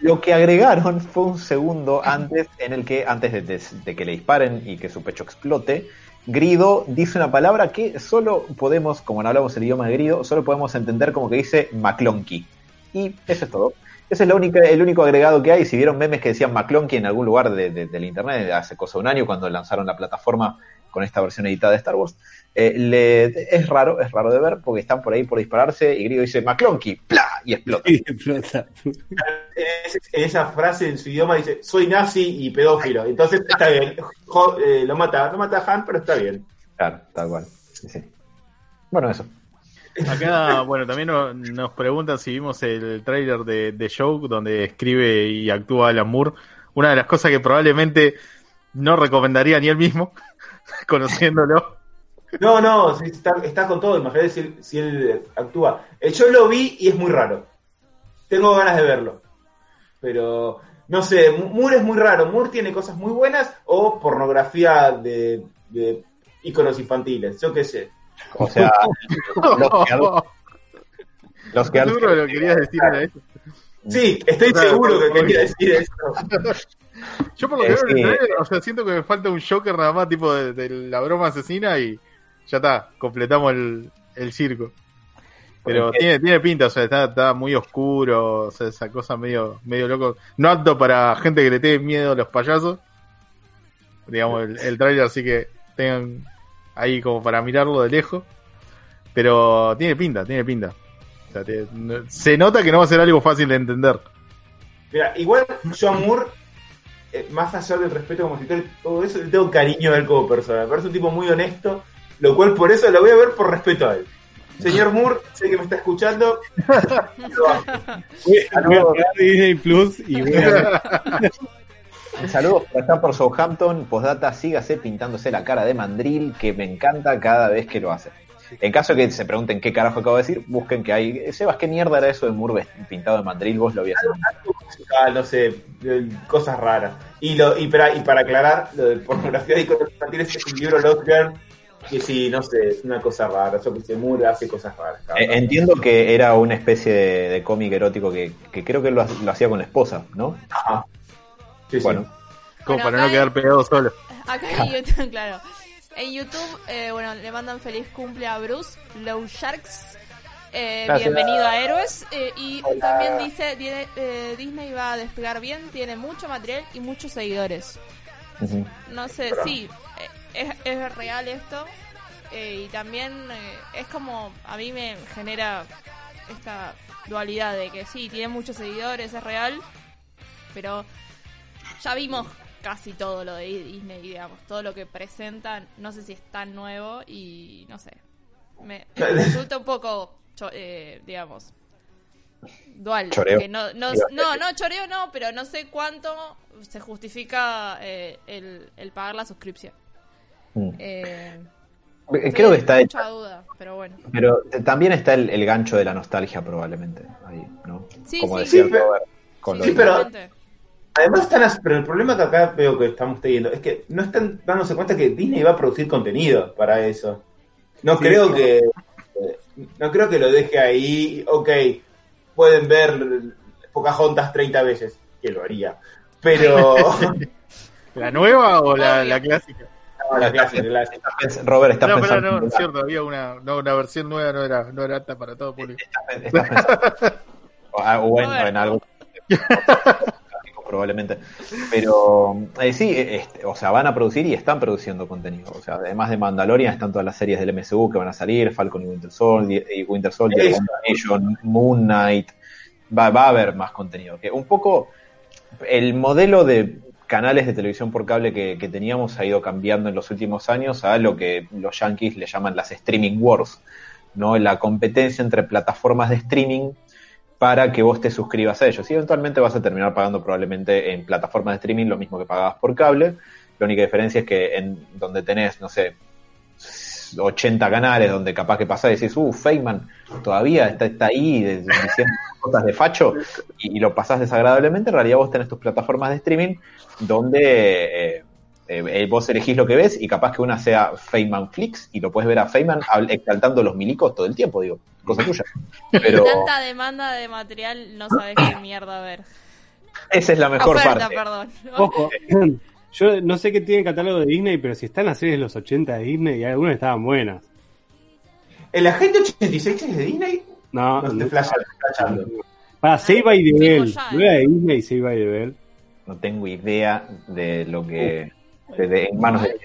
lo que agregaron fue un segundo antes en el que, antes de, de- de que le disparen y que su pecho explote, Grido dice una palabra que solo podemos, como no hablamos el idioma de Grido, solo podemos entender como que dice McClonky. Y eso es todo. Ese es la única, el único agregado que hay. Si vieron memes que decían McClonky en algún lugar de, de- del internet hace cosa de un año, cuando lanzaron la plataforma con esta versión editada de Star Wars, eh, le- es raro, es raro de ver, porque están por ahí por dispararse y Grido dice McClonky, ¡plá! y explota. [laughs] Y explota. Es- en esa frase en su idioma dice, soy nazi y pedófilo. Entonces está bien. Jo- eh, lo mata, lo mata Han, pero está bien. Claro, tal cual. Sí, sí. Bueno, eso. Acá, bueno, también no- nos preguntan si vimos el tráiler de, de Show donde escribe y actúa Alan Moore. Una de las cosas que probablemente no recomendaría ni él mismo, [laughs] conociéndolo. No, no, está, con todo. Imagínate si, si él actúa. Eh, yo lo vi y es muy raro. Tengo ganas de verlo. Pero, no sé, Moore es muy raro. Moore tiene cosas muy buenas o pornografía de, de infantiles. Yo qué sé. O sea, los que, [laughs] los que Seguro lo que querías decir era eso. Sí, estoy Claro, seguro que quería decir eso. [laughs] Yo por lo que Eh, veo en el sí. trailer, o sea, siento que me falta un Joker nada más, tipo de, de la broma asesina y ya está, completamos el, el circo. Pero Porque- tiene, tiene pinta, o sea, está, está muy oscuro, o sea, esa cosa medio, medio loco. No apto para gente que le tiene miedo a los payasos. Digamos, el, el trailer así que tengan ahí como para mirarlo de lejos. Pero tiene pinta, tiene pinta. O sea, te- no- se nota que no va a ser algo fácil de entender. Mira, igual yo a Moore, eh, más allá del respeto como escritor todo eso, le tengo cariño a él como persona. Me parece un tipo muy honesto, lo cual por eso lo voy a ver por respeto a él. Señor Moore, sé que me está escuchando. [laughs] Voy a Disney Plus y voy a ver. [laughs] Saludos por acá por Southampton. Postdata, sígase pintándose la cara de mandril, que me encanta cada vez que lo hace. En caso de que se pregunten qué carajo acabo de decir, busquen que hay. Sebas, ¿qué mierda era eso de vest- pintado de mandril? Vos lo habías Ah, no sé, cosas raras. Y, lo, y, para, y para aclarar, lo de pornografía de infantiles es un libro Lost Girl, que sí, no sé, es una cosa rara. Yo que sé, Moore hace cosas raras. cada Eh, entiendo que era una especie de, de cómic erótico que, que creo que lo, lo hacía con la esposa, ¿no? Ajá. Sí, sí. Bueno, Como Bueno, para no quedar pegado solo. [laughs] Acá en YouTube, claro. En YouTube, eh, bueno, le mandan feliz cumple a Bruce, Low Sharks. Eh, bienvenido a Héroes. Eh, y Hola. también dice, tiene, eh, Disney va a despegar bien, tiene mucho material y muchos seguidores. No sé, sí, eh, es, es real esto. eh, y también eh, es como, a mí me genera esta dualidad de que sí, tiene muchos seguidores, es real. Pero ya vimos casi todo lo de Disney, digamos, todo lo que presentan, no sé si es tan nuevo y no sé, me me [laughs] resulta un poco, cho- eh, digamos, dual. Choreo. que no, no, no, no, choreo no, pero no sé cuánto se justifica eh, el, el pagar la suscripción. Mm. Eh, Eh, sí, Creo que está hecho. Mucha duda, pero bueno. Pero t- también está el, el gancho de la nostalgia, probablemente. Ahí, ¿no? Sí, Como sí, decía sí, Robert, con lo sí, de- pero-. Además están, as- pero el problema que acá veo que estamos teniendo es que no están dándose cuenta que Disney va a producir contenido para eso. No Sí, creo sí. que no creo que lo deje ahí, ok, pueden ver Pocahontas 30 veces, que lo haría. Pero [laughs] ¿La nueva o la, clásica? no, la clásica, la Robert, estás No, pero pensando, no, es cierto, había una, no, una versión nueva, no era, no era apta para todo público. [laughs] o, ah, o bueno, en algo [laughs] probablemente. Pero eh, sí, eh, este, o sea, van a producir y están produciendo contenido. O sea, además de Mandalorian, están todas las series del MCU que van a salir, Falcon y Winter Soldier, y Winter Soldier. WandaVision, Moon Knight. Va, va a haber más contenido. Que un poco el modelo de canales de televisión por cable que, que teníamos ha ido cambiando en los últimos años a lo que los yankees le llaman las streaming wars, ¿no? La competencia entre plataformas de streaming para que vos te suscribas a ellos. Y eventualmente vas a terminar pagando probablemente en plataformas de streaming lo mismo que pagabas por cable. La única diferencia es que en donde tenés, no sé, 80 canales donde capaz que pasás y decís, uh, Feynman todavía está, está ahí diciendo [laughs] cosas de facho y, y lo pasás desagradablemente, en realidad vos tenés tus plataformas de streaming donde eh, eh, eh, vos elegís lo que ves y capaz que una sea Feynman Flix y lo puedes ver a Feynman exaltando los milicos todo el tiempo, digo, cosa tuya. Pero Tanta demanda de material, no sabes qué mierda ver. esa es la mejor Oferta, parte. perdón. Ojo, yo no sé qué tiene el catálogo de Disney, pero si están las series de los 80 de Disney, y algunas estaban buenas. ¿El agente 86 es de Disney? No, No te no. flashan, flashando. Para Save by the Bell. ¿No era de Disney Save by the Bell? No tengo idea de lo que... de- de- en manos de...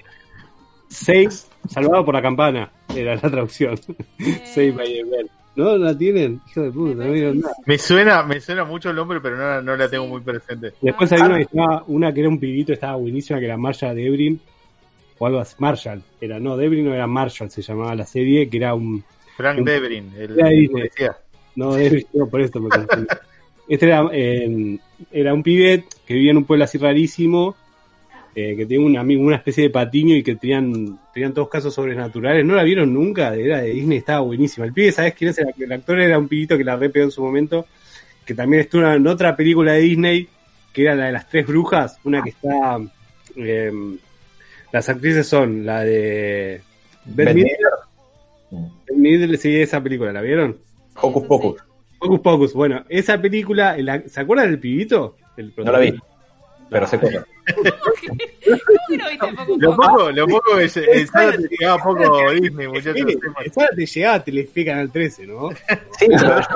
Save, salvado por la campana, era la traducción. Save by the Bell. ¿No la tienen? Hijo de puta, no vieron nada. Me suena, me suena mucho el nombre, pero no, no la tengo muy presente. Después había una que estaba, una que era un pibito, estaba buenísima, que era Marshall Debrin, o algo así. Marshall, era, no, Debrin no era Marshall, se llamaba la serie, que era un, Frank Debrin, el Era Disney. policía. No, no, por esto me. [laughs] Este era, eh, era un pibet que vivía en un pueblo así rarísimo, eh, que tenía un amigo, una especie de patiño y que tenían, tenían todos casos sobrenaturales. ¿No la vieron nunca? Era de Disney, estaba buenísima. El pibe, ¿sabes quién es? El, el actor era un pibito que la re pegó en su momento, que también estuvo en otra película de Disney, que era la de las tres brujas, una que está... eh, las actrices son la de... Beth Midler. Beth Midler, sí, esa película, ¿la vieron? Hocus Pocus. Pocus Pocus. Bueno, esa película, la- ¿se acuerdan del pibito? El No la vi. Pero sé cosas. ¿Cómo que no viste poco Lo poco? lo poco que se- el sábado te llegaba poco Disney, muchachos. Eh, esa te llegaba Telefe Canal 13, ¿no? Sí, pero yo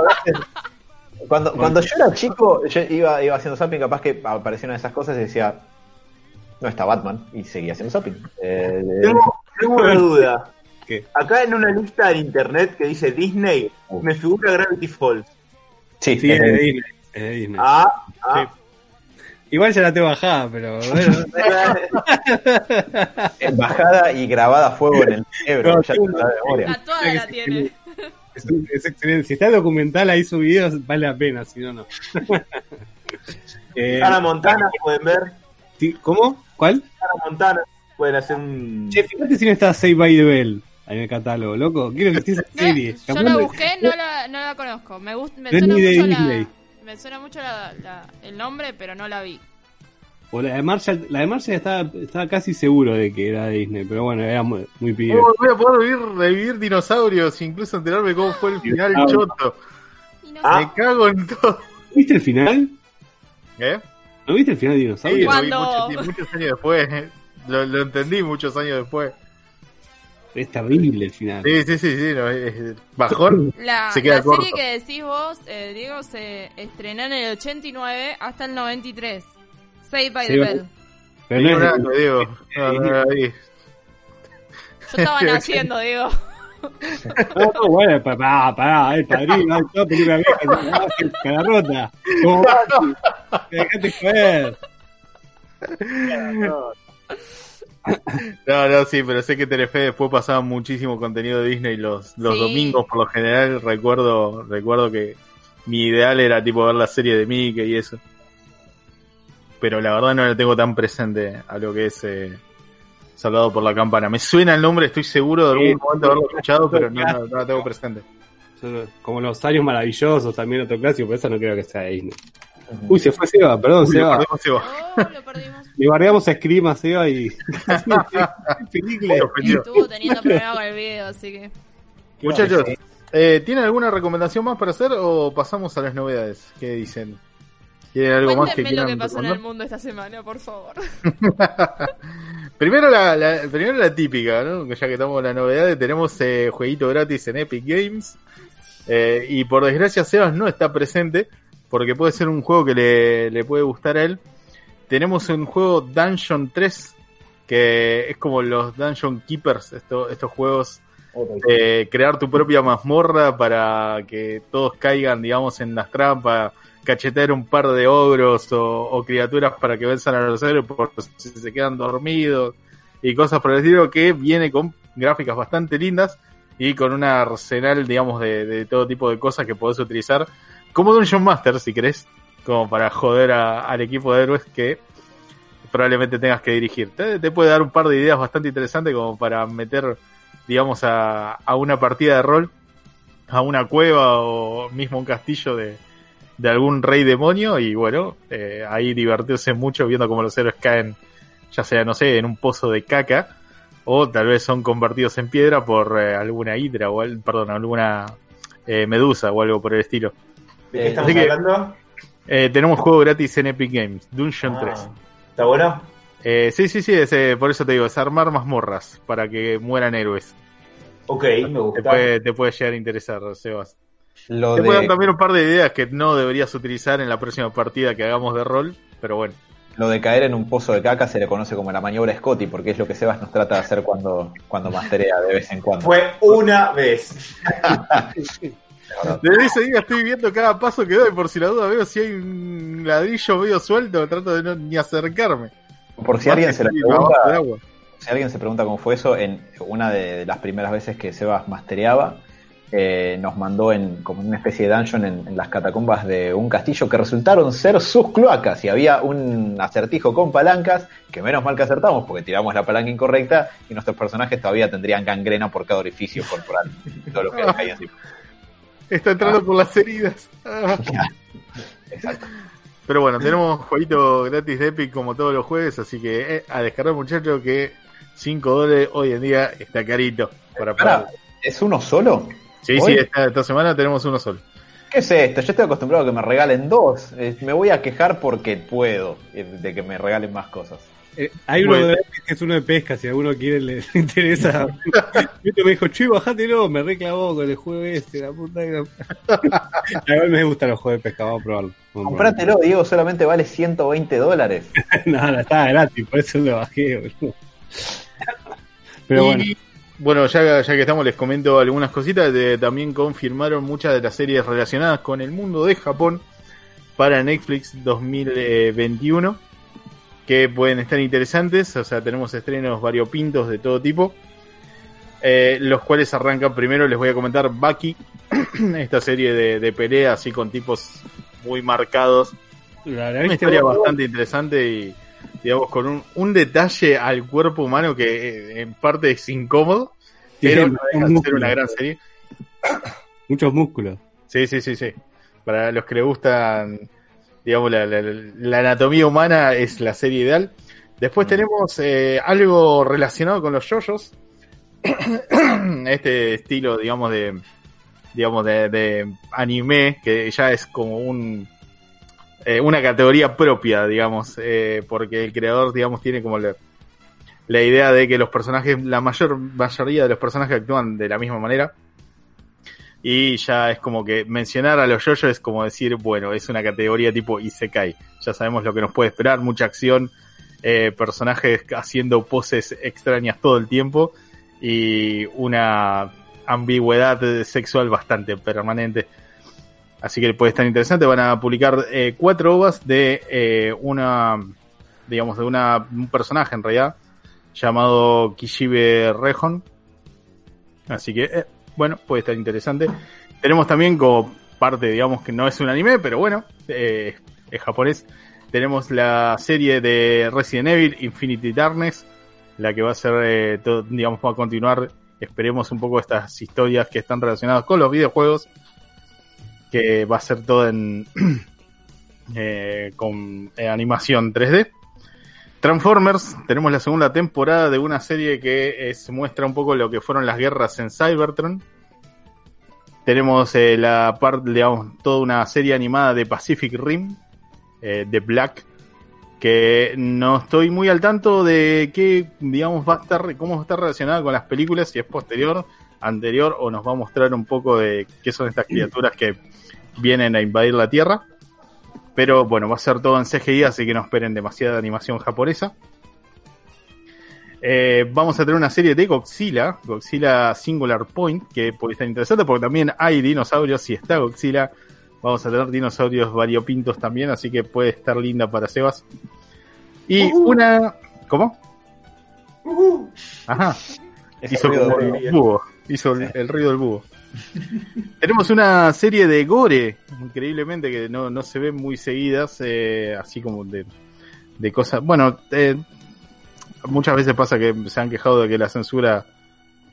cuando, cuando yo era chico, yo iba, iba haciendo zapping, capaz que aparecían esas cosas y decía, no está Batman, y seguía haciendo zapping. Eh, Tengo, tengo una duda. ¿Qué? Acá en una lista de internet que dice Disney, me figura Gravity Falls. sí, Sí, es de Disney. Es de Disney. Ah, ah. Igual ya la tengo bajada, pero [laughs] bueno. en bajada y grabada a fuego en el cerebro, No, ya tengo de memoria. A toda la tiene. Es, es excelente. Si está el documental ahí subido, vale la pena, si no, no. [laughs] Eh, Hannah Montana, pueden ver. sí, ¿Cómo? ¿Cuál? Hannah Montana, pueden hacer un. Che, fíjate si no está Save by the Bell en el catálogo, loco. Quiero que esté esa No, serie. yo la busqué, no la, no la conozco. Me, gust, me suena mucho, Disney. la, me suena mucho la, la- el nombre, pero no la vi. O la de Marshall, la de Marshall estaba, estaba casi seguro de que era de Disney, pero bueno, era muy, muy pibe. ¿Cómo voy a poder revivir, revivir dinosaurios, incluso enterarme cómo fue el final Ah. choto? Ah. Me cago en todo. ¿Viste el final? ¿Eh? ¿No viste el final de Sí, Dinosaurio? lo vi muchos, muchos años después. Lo, lo entendí muchos años después. Es terrible el final. Sí, sí, sí, sí. no, es- bajón. La, Se queda la corto. serie que decís vos, eh, Diego, se estrenó en el 89 hasta el 93. Saved by the Bell. Pero Digo, no es nada, te digo. No, no la vi. Yo estaba [laughs] naciendo, Diego. [laughs] No, no, bueno, pará, pará, el padrino, hay toda película vieja, que cara rota. Como Basti, [laughs] dejate joder. [laughs] No, no, sí, pero sé que Telefe después pasaba muchísimo contenido de Disney los, los Sí. domingos por lo general. Recuerdo, recuerdo que mi ideal era tipo ver la serie de Mickey y eso. Pero la verdad no la tengo tan presente a lo que es eh, Salvado por la campana. Me suena el nombre, estoy seguro de algún Sí, momento haberlo escuchado, pero no, no, no la tengo presente. Como los años maravillosos, también otro clásico, pero eso no creo que sea Disney. Uy, se fue Seba, perdón, Uy, lo Seba. perdimos, Seba. Oh, lo perdimos. Le bardeamos a Scream a Seba y. [laughs] Estuvo teniendo problemas con el video, así que. Muchachos, eh, ¿tienen alguna recomendación más para hacer o pasamos a las novedades? ¿Qué dicen? ¿Tienen algo más que lo que pasó en el mundo esta semana, por favor. [laughs] Primero la, la- primero la típica, ¿no? Ya que estamos en la novedad, tenemos eh, jueguito gratis en Epic Games. Eh, y por desgracia Sebas no está presente, porque puede ser un juego que le, le puede gustar a él. Tenemos un juego Dungeon 3, que es como los Dungeon Keepers, esto- estos juegos eh, crear tu propia mazmorra para que todos caigan, digamos, en las trampas, cachetear un par de ogros o, o criaturas para que venzan a los héroes por si se quedan dormidos y cosas por el estilo, que viene con gráficas bastante lindas y con un arsenal, digamos, de, de todo tipo de cosas que podés utilizar como Dungeon Master, si querés, como para joder a- al equipo de héroes que probablemente tengas que dirigir. Te, puede dar un par de ideas bastante interesantes como para meter digamos, a, una partida de rol, a una cueva o mismo un castillo de, de algún rey demonio y bueno, eh, ahí divertirse mucho viendo cómo los héroes caen, ya sea, no sé, en un pozo de caca o tal vez son convertidos en piedra por eh, alguna hidra o, al- perdón, alguna eh, medusa o algo por el estilo. ¿De qué Eh, estamos así que- hablando? Eh, tenemos juego gratis en Epic Games, Dungeon Ah, 3. ¿Está bueno? Eh, sí, sí, sí, es, eh, por eso te digo, es armar mazmorras para que mueran héroes. Ok, me Te gusta. puede, te puede llegar a interesar, Sebas. Lo Te de, también un par de ideas que no deberías utilizar en la próxima partida que hagamos de rol, pero bueno. lo de caer en un pozo de caca se le conoce como la maniobra Scotty, porque es lo que Sebas nos trata de hacer cuando, cuando [laughs] masterea de vez en cuando. Fue una vez. [laughs] Desde ese día estoy viendo cada paso que doy, por si la duda veo si hay un ladrillo medio suelto, trato de no ni acercarme. Por si alguien se del pregunta, agua. si alguien se pregunta cómo fue eso, en una de, las primeras veces que Sebas mastereaba, eh, nos mandó en como una especie de dungeon en, en las catacumbas de un castillo que resultaron ser sus cloacas y había un acertijo con palancas que menos mal que acertamos porque tiramos la palanca incorrecta y nuestros personajes todavía tendrían gangrena por cada orificio corporal todo lo que [laughs] caía encima. Está entrando por las heridas. Ah. Exacto. Pero bueno, tenemos jueguito gratis de Epic como todos los jueves, así que eh, a descargar muchachos que 5 dólares hoy en día está carito para pagar. ¿Es uno solo? Sí, ¿Hoy? sí, esta, esta semana tenemos uno solo. ¿Qué es esto? Yo estoy acostumbrado a que me regalen dos. Eh, me voy a quejar porque puedo eh, de que me regalen más cosas. Eh, hay uno Bueno. de que es uno de pesca, si a alguno quiere le, [laughs] interesa. Viste, me dijo, che, bajátelo, me reclamó con el juego este, la puta que... A mí [laughs] me gustan los juegos de pesca, vamos a probarlo. Vamos Comprátelo, Diego, solamente vale 120 dólares. [laughs] no, no, estaba gratis, por eso lo bajé, boludo. Pero Y, bueno, bueno, ya, ya que estamos, les comento algunas cositas. De- también confirmaron muchas de las series relacionadas con el mundo de Japón para Netflix 2021 que pueden estar interesantes. O sea, tenemos estrenos variopintos de todo tipo. eh, los cuales arrancan primero, les voy a comentar Baki, [clears throat] esta serie de, de pelea así con tipos muy marcados la, una historia vos? bastante interesante y, digamos, con un, un detalle al cuerpo humano que eh, en parte es incómodo, Sí, pero no deja de ser una gran serie. [coughs] Muchos músculos. Sí, sí, sí, sí. Para los que le gustan, digamos, la, la- la anatomía humana es la serie ideal. Después tenemos eh, algo relacionado con los yoyos. [coughs] este estilo, digamos, de digamos de, de anime que ya es como un eh, una categoría propia, digamos, eh, porque el creador, digamos, tiene como la, la idea de que los personajes, la mayor mayoría de los personajes actúan de la misma manera. Y ya es como que mencionar a los yoyos es como decir, bueno, es una categoría tipo Isekai. Ya sabemos lo que nos puede esperar, mucha acción, eh, personajes haciendo poses extrañas todo el tiempo y una ambigüedad sexual bastante permanente. Así que puede estar interesante. Van a publicar eh, cuatro ovas de eh, una, digamos, de una, un personaje en realidad llamado Kishibe Rejon. Así que, eh, bueno, puede estar interesante. Tenemos también como parte, digamos, que no es un anime, pero bueno, eh, es japonés. Tenemos la serie de Resident Evil, Infinity Darkness, la que va a ser, eh, digamos, va a continuar, esperemos un poco estas historias que están relacionadas con los videojuegos, que va a ser todo en [clears throat] eh, con eh, animación 3D. Transformers, tenemos la segunda temporada de una serie que es, muestra un poco lo que fueron las guerras en Cybertron. Tenemos eh, la parte, digamos, toda una serie animada de Pacific Rim, eh, de Black, que no estoy muy al tanto de qué, digamos, va a estar, cómo está relacionada con las películas, si es posterior, anterior, o nos va a mostrar un poco de qué son estas criaturas que vienen a invadir la Tierra. Pero bueno, va a ser todo en CGI, así que no esperen demasiada animación japonesa. Eh, vamos a tener una serie de Godzilla, Godzilla Singular Point, que puede estar interesante porque también hay dinosaurios y está Godzilla. Vamos a tener dinosaurios variopintos también, así que puede estar linda para Sebas. Y una. ¿Cómo? Ajá. Ese Hizo ruido como el búho. Hizo el, el ruido del búho. [laughs] Tenemos una serie de gore, increíblemente, que no, no se ven muy seguidas, eh, así como de, de cosas. Bueno, eh, muchas veces pasa que se han quejado de que la censura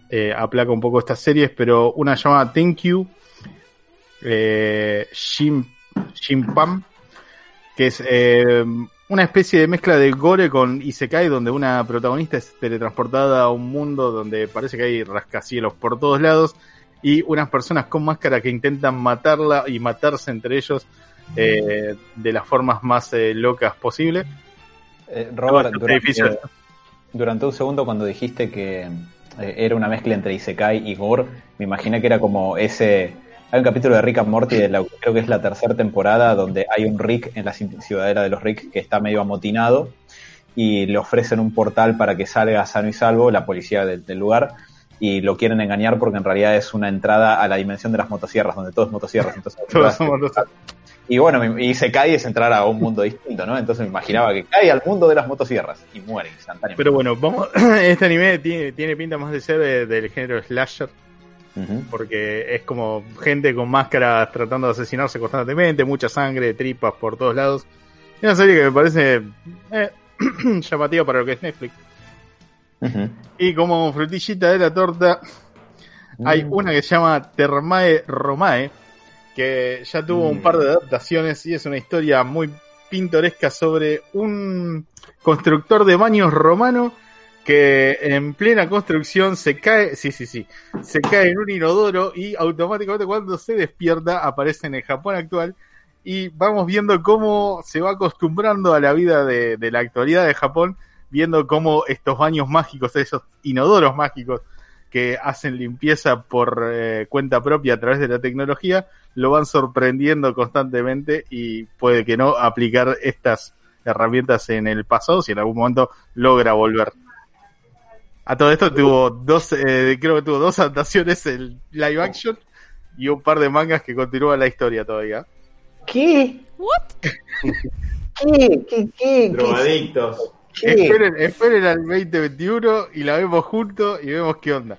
eh, aplaca un poco estas series, pero una llamada Thank You, Shinpam, que es una especie de mezcla de gore con Isekai, donde una protagonista es teletransportada a un mundo donde parece que hay rascacielos por todos lados y unas personas con máscara que intentan matarla y matarse entre ellos eh, de las formas más eh, locas posible. Eh, Robert, durante, durante un segundo cuando dijiste que eh, era una mezcla entre Isekai y Gore, me imaginé que era como ese... Hay un capítulo de Rick and Morty, de la- creo que es la tercera temporada, donde hay un Rick en la ci- ciudadela de los Rick que está medio amotinado y le ofrecen un portal para que salga sano y salvo la policía del, del lugar y lo quieren engañar porque en realidad es una entrada a la dimensión de las motosierras, donde todo es motosierras. Entonces, [laughs] Todos [laughs] somos los- y bueno, y se cae es entrar a un mundo distinto, ¿no? Entonces me imaginaba que cae al mundo de las motosierras y muere instantáneamente. Pero bueno, vamos, [clears throat] este anime tiene, tiene pinta más de ser de- del género slasher, porque es como gente con máscaras tratando de asesinarse constantemente, mucha sangre, tripas por todos lados. Es una serie que me parece eh, [clears throat] llamativa para lo que es Netflix. Y como frutillita de la torta, hay Mm. una que se llama Termae Romae, que ya tuvo un Mm. par de adaptaciones y es una historia muy pintoresca sobre un constructor de baños romano que en plena construcción se cae, sí, sí, sí, se cae en un inodoro y automáticamente cuando se despierta aparece en el Japón actual y vamos viendo cómo se va acostumbrando a la vida de, de la actualidad de Japón, viendo cómo estos baños mágicos, esos inodoros mágicos que hacen limpieza por eh, cuenta propia a través de la tecnología, lo van sorprendiendo constantemente y puede que no aplicar estas herramientas en el pasado si en algún momento logra volver. A todo esto tuvo dos, eh, creo que tuvo dos adaptaciones en live action y un par de mangas que continúan la historia todavía. ¿Qué? ¿What? [laughs] ¿Qué? ¿Qué? ¿Qué? Drogadictos. Esperen, esperen al 2021 y la vemos juntos y vemos qué onda.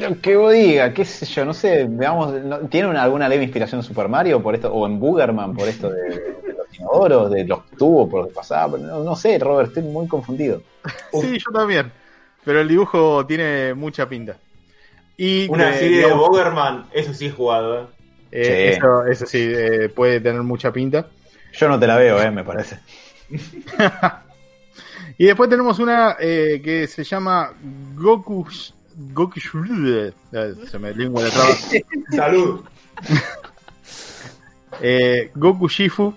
Lo que vos digas, qué sé yo, no sé, veamos, ¿tiene una- alguna leve inspiración en Super Mario por esto, o en Boogerman por esto de, de los inodoros, de los tubos por lo que pasaba? No, no sé, Robert, estoy muy confundido. Sí, yo también. Pero el dibujo tiene mucha pinta. Y Una serie de digamos, Bogerman, eso sí he jugado, ¿eh? eh, Sí. Eso, eso sí, eh, puede tener mucha pinta. Yo no te la veo, eh, me parece. [laughs] Y después tenemos una eh, que se llama Goku. Goku. Se me lengua la traba. [laughs] Salud. [laughs] Eh, Goku Shifu.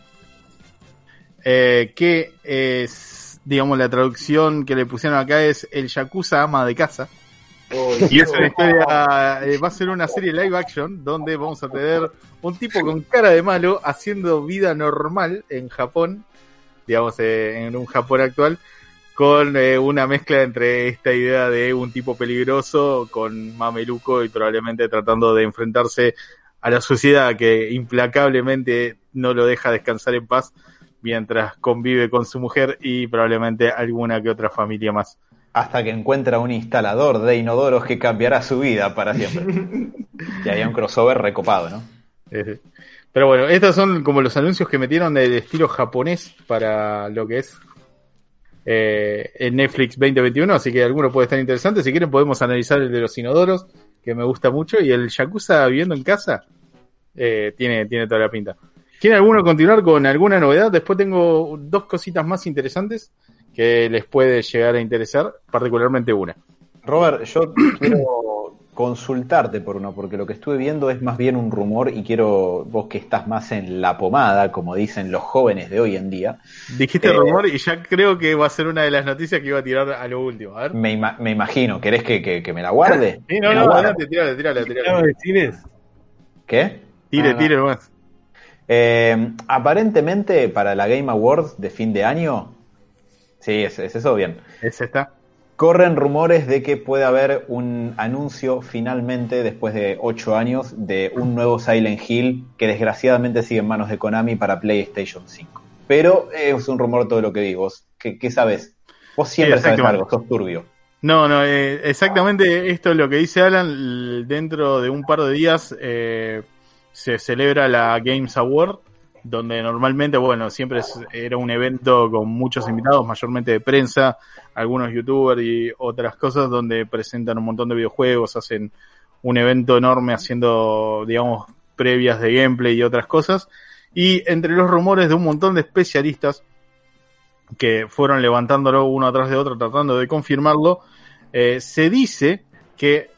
eh, que es, digamos, la traducción que le pusieron acá es el Yakuza ama de casa. Y es una historia, eh, va a ser una serie live action donde vamos a tener un tipo con cara de malo haciendo vida normal en Japón, digamos, eh, en un Japón actual, con eh, una mezcla entre esta idea de un tipo peligroso con mameluco y probablemente tratando de enfrentarse a la sociedad que implacablemente no lo deja descansar en paz mientras convive con su mujer y probablemente alguna que otra familia más. Hasta que encuentra un instalador de inodoros que cambiará su vida para siempre. [laughs] y hay un crossover recopado, ¿no? Pero bueno, estos son como los anuncios que metieron del estilo japonés para lo que es eh, en Netflix 2021, así que alguno puede estar interesante. Si quieren podemos analizar el de los inodoros, que me gusta mucho, y el Yakuza viviendo en casa, eh, tiene, tiene toda la pinta. ¿Quiere alguno continuar con alguna novedad? Después tengo dos cositas más interesantes que les puede llegar a interesar, particularmente una. Robert, yo [clears throat] quiero consultarte por uno, porque lo que estuve viendo es más bien un rumor y quiero, vos que estás más en la pomada, como dicen los jóvenes de hoy en día. Dijiste Eh, rumor y ya creo que va a ser una de las noticias que iba a tirar a lo último. A ver. Me, ima- me imagino, ¿querés que, que- que me la guarde? [laughs] Sí, no, Me no, adelante, tírale, tírale, tírale. ¿Qué? Tire, Ah, tire nomás. Eh, aparentemente para la Game Awards de fin de año, sí, es, es eso bien. Ese está. Corren rumores de que puede haber un anuncio finalmente, después de ocho años, de un nuevo Silent Hill que desgraciadamente sigue en manos de Konami para PlayStation 5. Pero eh, es un rumor todo lo que digo. ¿Vos ¿Qué, qué sabes? Vos siempre Sí, sabes algo, sos turbio. No, no, eh, exactamente esto es lo que dice Alan. Dentro de un par de días eh, se celebra la Games Award, donde normalmente, bueno, siempre era un evento con muchos invitados, mayormente de prensa, algunos youtubers y otras cosas, donde presentan un montón de videojuegos, hacen un evento enorme haciendo, digamos, previas de gameplay y otras cosas. Y entre los rumores de un montón de especialistas que fueron levantándolo uno atrás de otro tratando de confirmarlo, eh, se dice que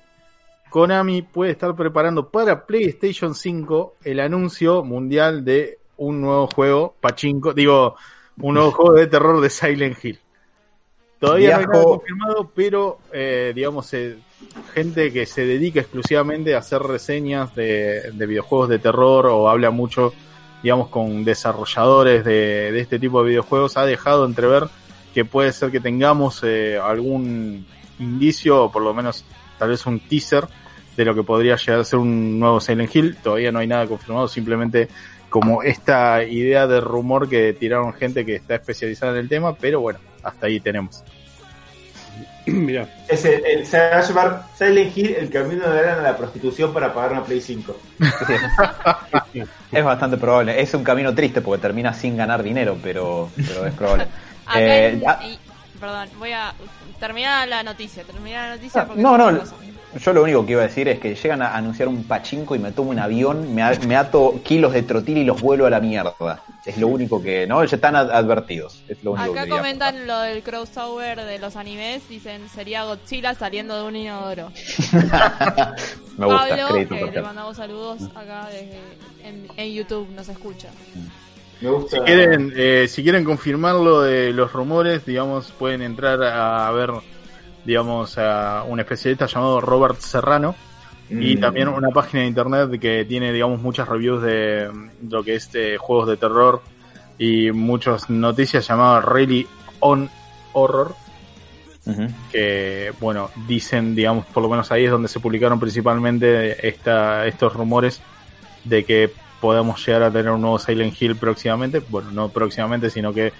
Konami puede estar preparando para PlayStation 5 el anuncio mundial de un nuevo juego, Pachinko, digo, un nuevo juego de terror de Silent Hill. Todavía no hay Viajo- nada confirmado, pero eh, digamos, eh, gente que se dedica exclusivamente a hacer reseñas de, de videojuegos de terror o habla mucho, digamos, con desarrolladores de, de este tipo de videojuegos, ha dejado entrever que puede ser que tengamos eh, algún indicio, o por lo menos tal vez un teaser, de lo que podría llegar a ser un nuevo Silent Hill. Todavía no hay nada confirmado, simplemente como esta idea de rumor que tiraron gente que está especializada en el tema, pero bueno, hasta ahí tenemos. [clears throat] Mirá. Es el- el- se va a llamar Silent Hill, el camino de Alan a la prostitución para pagar una Play 5. [laughs] Es bastante probable. Es un camino triste porque termina sin ganar dinero, pero, pero es probable. [laughs] Acá Eh, en- ah, y- perdón, voy a terminar la noticia, terminar la noticia porque no, no. Yo lo único que iba a decir es que llegan a anunciar un pachinko y me tomo un avión, me, a- me ato kilos de trotil y los vuelo a la mierda. Es lo único que, ¿no? Ya están ad- advertidos. Es lo único Acá que quería comentan lo del crossover de los animes, dicen sería Godzilla saliendo de un inodoro. [laughs] me gusta, Pablo, crédito eh, le mandamos saludos acá desde en, en YouTube, nos escucha. Me gusta. Si quieren, eh, si quieren confirmar lo de los rumores, digamos, pueden entrar a ver, digamos, a un especialista llamado Robert Serrano y Mm. también una página de internet que tiene, digamos, muchas reviews de mm, lo que es eh, juegos de terror y muchas noticias llamadas Really On Horror, que, bueno, dicen, digamos, por lo menos ahí es donde se publicaron principalmente esta, estos rumores de que podamos llegar a tener un nuevo Silent Hill próximamente. Bueno, no próximamente, sino que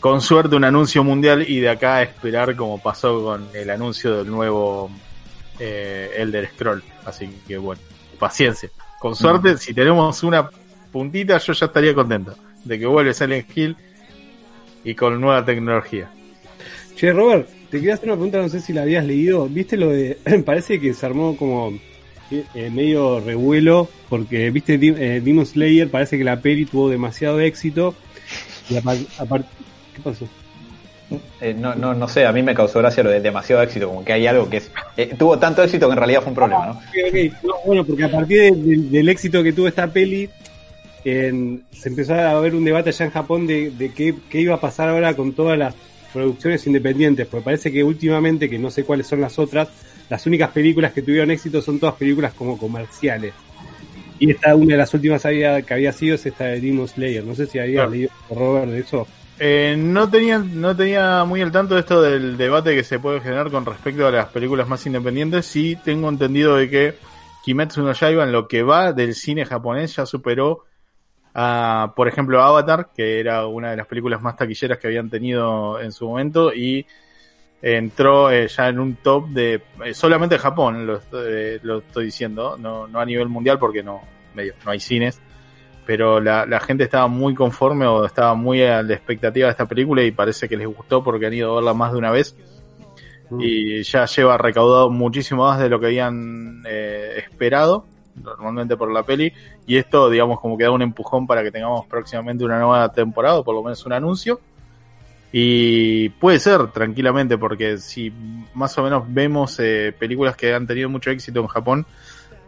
con suerte un anuncio mundial y de acá a esperar como pasó con el anuncio del nuevo eh, Elder Scroll. Así que bueno, paciencia. Con suerte, si tenemos una puntita, yo ya estaría contento de que vuelve Silent Hill y con nueva tecnología. Che, Robert, te quería hacer una pregunta, no sé si la habías leído. ¿Viste lo de.? [clears throat] Parece que se armó como eh, medio revuelo, porque, viste, eh, Demon Slayer, parece que la peli tuvo demasiado éxito. Y apar- ¿Qué pasó? Eh, no, no, no sé, a mí me causó gracia lo de demasiado éxito, como que hay algo que es, eh, tuvo tanto éxito que en realidad fue un problema, ¿no? Ok, ok. No, bueno, porque a partir de- de- del éxito que tuvo esta peli, en- se empezó a haber un debate allá en Japón de, de qué, qué iba a pasar ahora con todas las producciones independientes, porque parece que últimamente, que no sé cuáles son las otras, las únicas películas que tuvieron éxito son todas películas como comerciales. Y esta, una de las últimas había, que había sido es esta de Demon Slayer. No sé si había Claro. leído, Robert, de eso. Eh, no tenía no tenía muy al tanto de esto del debate que se puede generar con respecto a las películas más independientes. Sí tengo entendido de que Kimetsu no Yaiba en lo que va del cine japonés ya superó a, por ejemplo, Avatar, que era una de las películas más taquilleras que habían tenido en su momento y entró eh, ya en un top de eh, solamente Japón, lo, estoy- eh, lo estoy diciendo, no, no a nivel mundial porque no medio, no hay cines. Pero la, la gente estaba muy conforme o estaba muy a la expectativa de esta película y parece que les gustó porque han ido a verla más de una vez. Mm. y ya lleva recaudado muchísimo más de lo que habían eh, esperado normalmente por la peli. Y esto digamos como que da un empujón para que tengamos próximamente una nueva temporada o por lo menos un anuncio. Y puede ser tranquilamente porque si más o menos vemos eh, películas que han tenido mucho éxito en Japón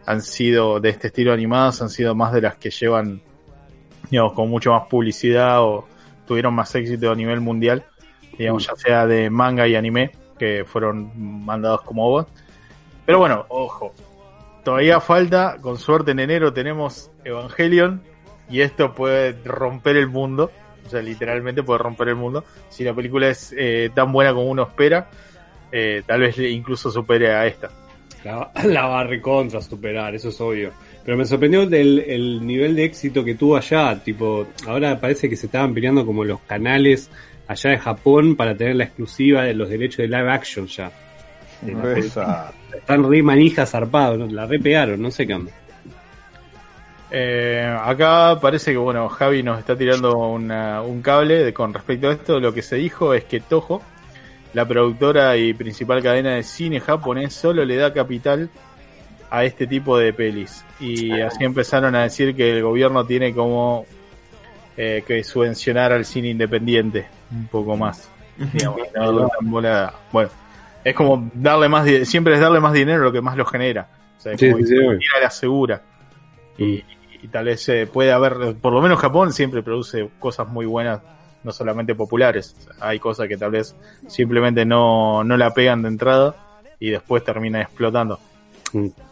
han sido de este estilo animadas han sido más de las que llevan digamos con mucho más publicidad o tuvieron más éxito a nivel mundial digamos ya sea de manga y anime que fueron mandados como OVA. Pero bueno, ojo, todavía falta, con suerte en enero tenemos Evangelion y esto puede romper el mundo, o sea, literalmente puede romper el mundo. Si la película es eh, tan buena como uno espera, eh, tal vez incluso supere a esta. La, [laughs] la va recontra superar, eso es obvio. Pero me sorprendió del, el nivel de éxito que tuvo allá. Tipo, ahora parece que se estaban peleando como los canales allá de Japón para tener la exclusiva de los derechos de live action ya. Esa- Están re manijas zarpados, ¿no? la re pegaron, no sé qué onda. Eh, acá parece que bueno, Javi nos está tirando una- un cable de- con respecto a esto. Lo que se dijo es que Toho, la productora y principal cadena de cine japonés, solo le da capital a este tipo de pelis. Y así empezaron a decir que el gobierno tiene como eh, que subvencionar al cine independiente un poco más. digamos, no Bueno, es como darle más, siempre es darle más dinero lo que más lo genera. O sea, Sí, como sí, la segura. Y, y tal vez eh, puede haber, por lo menos Japón siempre produce cosas muy buenas, no solamente populares. O sea, hay cosas que tal vez simplemente no, no la pegan de entrada y después termina explotando.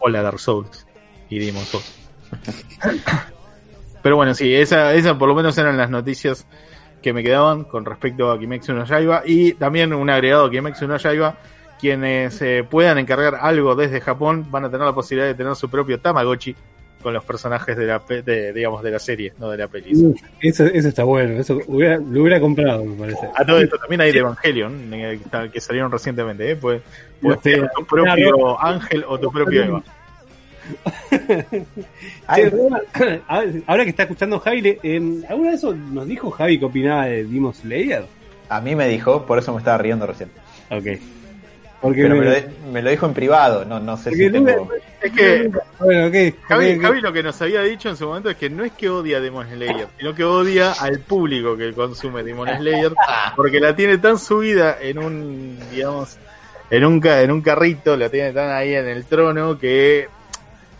Hola Dark Souls. Y Demon. [laughs] Pero bueno, sí, esa, esa por lo menos eran las noticias que me quedaban con respecto a Kimetsu no Yaiba. Y también un agregado a Kimetsu no quienes eh, puedan encargar algo desde Japón van a tener la posibilidad de tener su propio Tamagotchi con los personajes de la pe- de, digamos de la serie, no de la peli. Eso, eso está bueno, eso hubiera- lo hubiera comprado, me parece. A todo esto también hay de Evangelion eh, que- salieron recientemente, ¿eh? Puedes, puedes Sí. tener tu propio ángel o tu propio Eva. [laughs] Ahora que está escuchando Javi, en, ¿alguna vez nos dijo Javi que opinaba de Demon Slayer? a mí me dijo, por eso me estaba riendo recién. Ok. Porque Pero me- me lo, me lo dijo en privado, no, no sé Porque si tengo... Es que Bueno, ok. Javi, lo que nos había dicho en su momento es que no es que odia a Demon Slayer, sino que odia al público que consume Demon Slayer, porque la tiene tan subida en un, digamos, en un, ca- en un carrito, la tiene tan ahí en el trono que,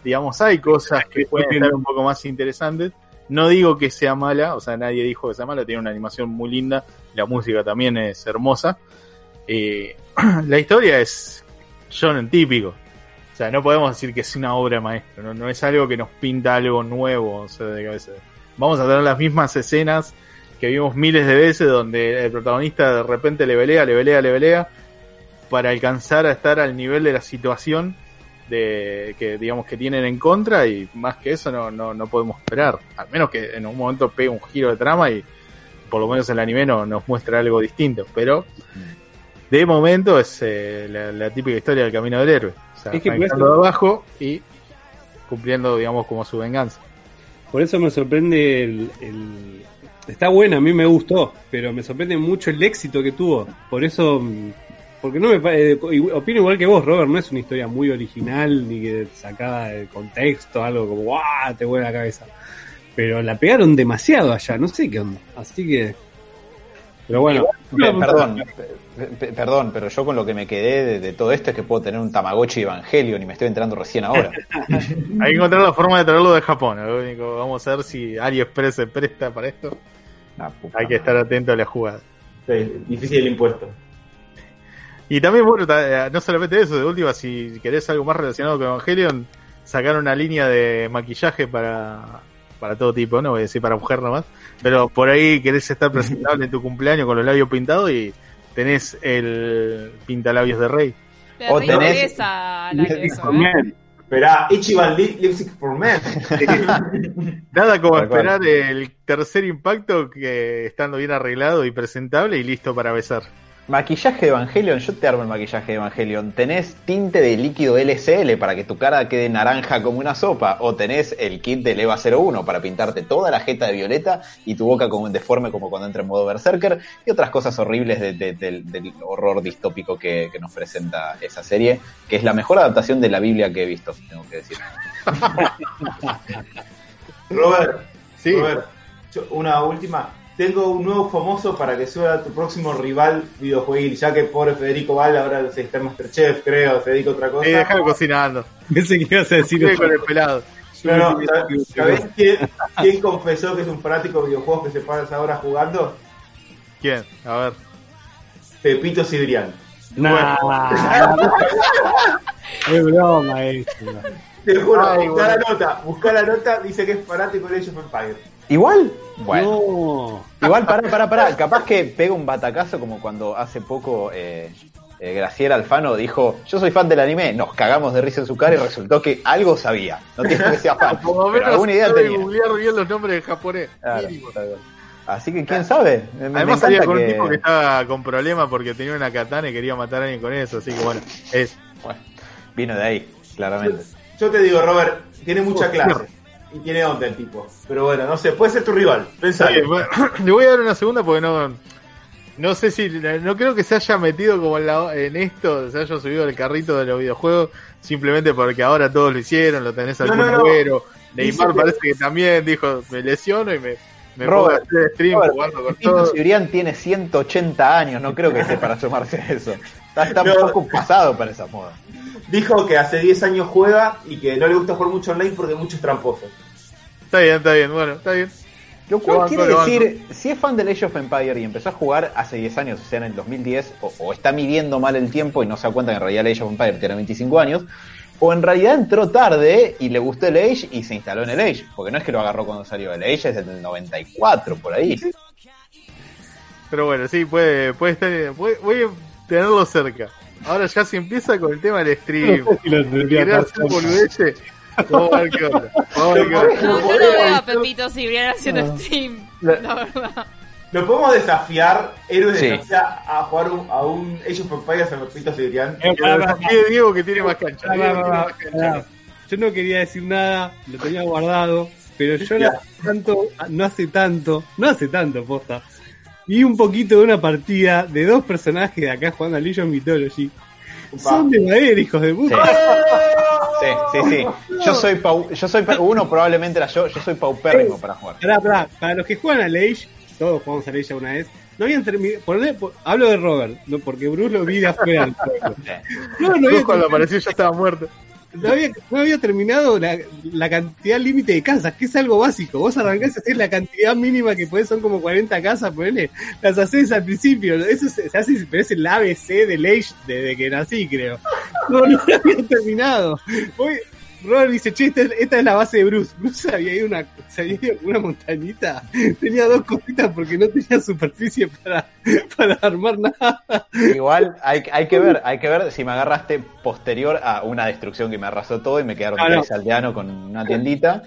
digamos, hay cosas que pueden estar un poco más interesantes. No digo que sea mala, o sea, nadie dijo que sea mala, tiene una animación muy linda, la música también es hermosa. Eh, [clears throat] la historia es shonen típico. O sea, no podemos decir que es una obra maestra, no, no es algo que nos pinta algo nuevo, o sea, de cabeza. Vamos a tener las mismas escenas que vimos miles de veces donde el protagonista de repente le velea, le velea, le velea para alcanzar a estar al nivel de la situación de que digamos que tienen en contra y más que eso no, no, no podemos esperar. Al menos que en un momento pegue un giro de trama y por lo menos el anime no, nos muestra algo distinto. Pero de momento es eh, la, la típica historia del camino del héroe. O sea, Es que por arrancando eso- de abajo y cumpliendo, digamos, como su venganza. Por eso me sorprende el, el- Está buena, a mí me gustó, pero me sorprende mucho el éxito que tuvo. Por eso... mm, Porque no me parece... Opino igual que vos, Robert, no es una historia muy original, ni que sacada de contexto, algo como ¡guau! te vuela la cabeza. Pero la pegaron demasiado allá, no sé qué onda. Así que... Pero bueno... Pe- Perdón, pe- pe- perdón, pero yo con lo que me quedé de, de todo esto es que puedo tener un Tamagotchi Evangelion y me estoy entrando recién ahora. [laughs] Hay que encontrar la forma de traerlo de Japón. lo único. Vamos a ver si AliExpress se presta para esto. Hay que estar atento a la jugada. Sí, difícil el impuesto. Y también, bueno, ta- no solamente eso, de última, si querés algo más relacionado con Evangelion, sacaron una línea de maquillaje para, para todo tipo, no voy a decir para mujer nomás, pero por ahí querés estar presentable en tu cumpleaños con los labios pintados y tenés el pintalabios de rey. Le O tenés- interesa la que eso, ¿eh? Esperá, Ichiban Lip- Lipstick for Men. [laughs] Nada como esperar el tercer impacto que estando bien arreglado y presentable y listo para besar. Maquillaje de Evangelion, yo te armo el maquillaje de Evangelion. Tenés tinte de líquido LCL para que tu cara quede naranja como una sopa. O tenés el kit del EVA 01 para pintarte toda la jeta de violeta y tu boca como deforme como cuando entra en modo Berserker. Y otras cosas horribles de- de- del, del horror distópico que, que nos presenta esa serie. Que es la mejor adaptación de la Biblia que he visto, tengo que decir. [laughs] Robert, Sí. Robert, yo- una última. Tengo un nuevo famoso para que sea tu próximo rival videojueguil, ya que pobre Federico Val ahora se está en Masterchef, creo, se dedica a otra cosa. Eh, déjalo cocinando. [laughs] Pensé que ibas a decir con el pelado. No, no, ¿sabes- ¿sabés quién, quién confesó que es un fanático de videojuegos que se pasa ahora jugando? ¿Quién? A ver. Pepito Cibrián. Nah. [laughs] es broma esto. Te juro, Ay, busca bueno. la nota, busca la nota, dice que es fanático de Age of Empires. Igual, bueno. No. Igual, pará, pará, pará. Capaz que pega un batacazo como cuando hace poco eh, eh, Graciela Alfano dijo: Yo soy fan del anime. Nos cagamos de risa en su cara y resultó que algo sabía. No tiene que ser [laughs] fan. Por lo pero menos alguna idea tenía. googlear bien los nombres en japonés. Claro. Así que quién sabe. Me- me Además salía con un que- tipo que estaba con problemas porque tenía una katana y quería matar a alguien con eso. Así que bueno, es. Bueno, vino de ahí, claramente. Yo te digo, Robert, tiene mucha Oh, clase. Y tiene onda el tipo. Pero bueno, no sé, puede ser tu rival. Bien, bueno, [coughs] le voy a dar una segunda porque no. No sé si. No creo que se haya metido como en, la- en esto, se haya subido al carrito de los videojuegos. Simplemente porque ahora todos lo hicieron, lo tenés al No, no, Neymar parece que también dijo: Me lesiono y me, me Robert, a hacer stream Robert, jugando con Tito todo. Cibrián tiene 180 años, no creo que esté para [laughs] sumarse a eso. Está, está No. un poco pasado para esa moda. Dijo que hace 10 años juega y que no le gusta jugar mucho online porque hay muchos tramposos. Está bien, está bien, bueno, está bien. Lo cual Lo quiere lo decir, si es fan de Age of Empire y empezó a jugar hace 10 años, o sea, en el 2010, o, o está midiendo mal el tiempo y no se da cuenta que en realidad el Age of Empire tiene 25 años, o en realidad entró tarde y le gustó el Age y se instaló en el Age, porque no es que lo agarró cuando salió el Age, es del 94, por ahí. Pero bueno, sí, puede, puede estar. puede- voy a tenerlo cerca. Ahora ya se empieza con el tema del stream. No sé si lo tendría Querer hacer. Vamos a ver qué onda. Vamos a ver qué onda. No, yo no veo a Pepito Cibrián haciendo stream, la verdad. ¿Lo podemos desafiar, héroes Sí. desafía a jugar un- a un Age of Empires a Pepito Cibrián? Eh, lo pará, desafíe Diego que tiene más cancha. Yo no quería decir nada, lo tenía guardado, pero yo no hace tanto, no hace tanto, no hace tanto, posta. Vi un poquito de una partida de dos personajes de acá jugando a Legion Mythology. Son de madera, hijos de puta. Sí, sí, sí. Yo soy, pau- yo soy uno probablemente era yo, yo soy paupérrimo para jugar. Pará, pará, para los que juegan a Age, todos jugamos a ya una vez, no habían terminado, hablo de Robert, no, porque Bruce lo vi de afuera. No, no Bruce cuando apareció ya estaba muerto. No había, terminado la, cantidad límite de casas, que es algo básico. Vos arrancás a hacer la cantidad mínima que podés, son como 40 casas, ponele, las haces al principio. Eso se, se hace, pero es el ABC del Age desde que nací, creo. No, había terminado. Hoy, Robert dice, che, esta, es- esta es la base de Bruce. Bruce había ido una, se había ido una montañita, [laughs] tenía dos cositas porque no tenía superficie para, [laughs] para armar nada. Igual hay, hay que ver, hay que ver si me agarraste posterior a una destrucción que me arrasó todo y me quedaron Ah, no. tres aldeanos con una tiendita.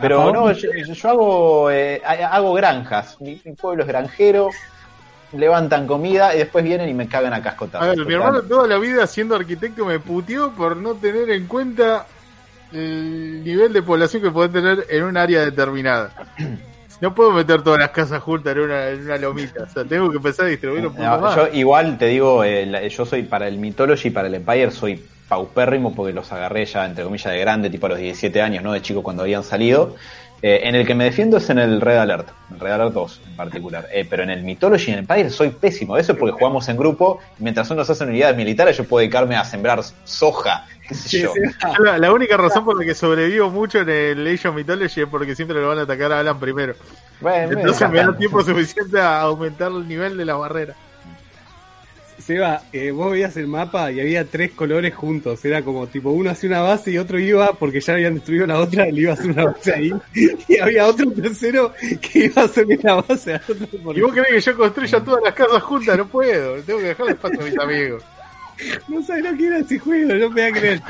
Pero no, yo, yo hago eh, hago granjas. Mi, mi pueblo es granjero, levantan comida y después vienen y me cagan a cascotazos. A ver, mi hermano toda la vida siendo arquitecto me puteó por no tener en cuenta el nivel de población que puede tener en un área determinada. [clears throat] No puedo meter todas las casas juntas en una, en una lomita. O sea, tengo que empezar a distribuir un poco No, más. yo igual te digo, eh, la- yo soy para el Mythology y para el Empire soy paupérrimo porque los agarré ya entre comillas de grande, tipo a los 17 años, no de chico cuando habían salido. Eh, en el que me defiendo es en el Red Alert, el Red Alert 2 en particular. Eh, pero en el Mythology y en el Empire soy pésimo. Eso es porque jugamos en grupo y mientras unos hacen unidades militares yo puedo dedicarme a sembrar soja, qué sé yo. Yo La, la única razón por la que sobrevivo mucho en el Age of Mythology es porque siempre lo van a atacar a Alan primero. Bueno, Entonces me da tiempo suficiente a aumentar el nivel de la barrera. Seba, eh, vos veías el mapa y había tres colores juntos. Era como tipo uno hacía una base y otro iba porque ya habían destruido la otra, le iba a hacer una base ahí. Y había otro tercero que iba a hacer una base al otro. porque ¿Y vos querés que yo construya todas las casas juntas? No puedo. Tengo que dejar espacio a mis amigos. No sabes lo que era ese juego, no me voy a creer.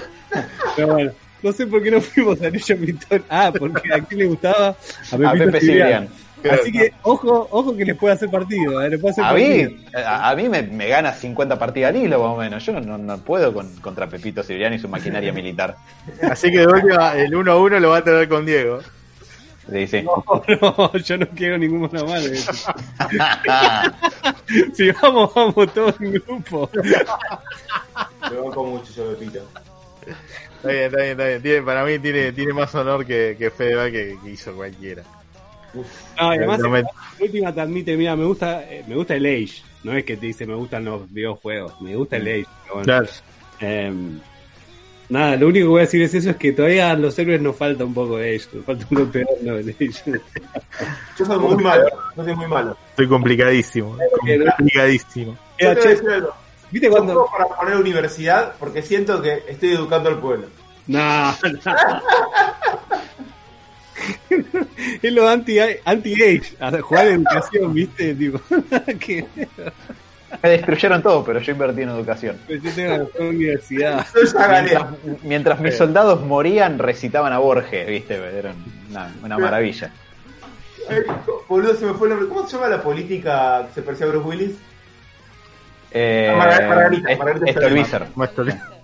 Pero bueno, no sé por qué no fuimos a Anillo Pitón. Ah, porque a quién le gustaba. A A Pepe Cibrián. Cibrián. Así que, ojo, ojo que les puede hacer partido. ¿eh? Les puede hacer A partido. mí, a, a mí me, me gana 50 partidas al hilo, más o menos. Yo no, no, no puedo con, contra Pepito Cibriano y su maquinaria militar. Así que de última, el 1 a 1 lo va a tener con Diego. Sí, sí. No, yo no quiero ningún mano. [laughs] Si vamos, vamos todos en grupo. Me banco mucho yo, Pepito. Está bien, está bien, está bien. Tiene, para mí tiene, tiene más honor que, que Fedeval que, que hizo cualquiera. No, y además, No me- la última te admite, mira, me gusta, eh, me gusta el Age. No es que te dice me gustan los videojuegos, me gusta el Age. bueno. Claro. Em, nada, lo único que voy a decir es eso, es que todavía a los héroes nos falta un poco de Age, nos falta un golpe de de Age. Yo soy muy malo, yo soy muy malo. Estoy complicadísimo. Complicadísimo. Yo te voy a decir algo. ¿Viste Yo cuando...? juego para poner universidad porque siento que estoy educando al pueblo. No, no. [laughs] es lo anti- anti-age, a jugar educación, ¿viste? Tipo, [laughs] [laughs] Me destruyeron todo, pero yo invertí en educación. yo tengo la universidad. [laughs] Yo ya gané. Mientras, mientras mis soldados morían, recitaban a Borges, ¿viste? Era una, una maravilla. Ay, Boludo, se me fue el nombre. ¿Cómo se llama la política que se parecía a Bruce Willis? Eh, Margarita, Margarita, Stolbizer.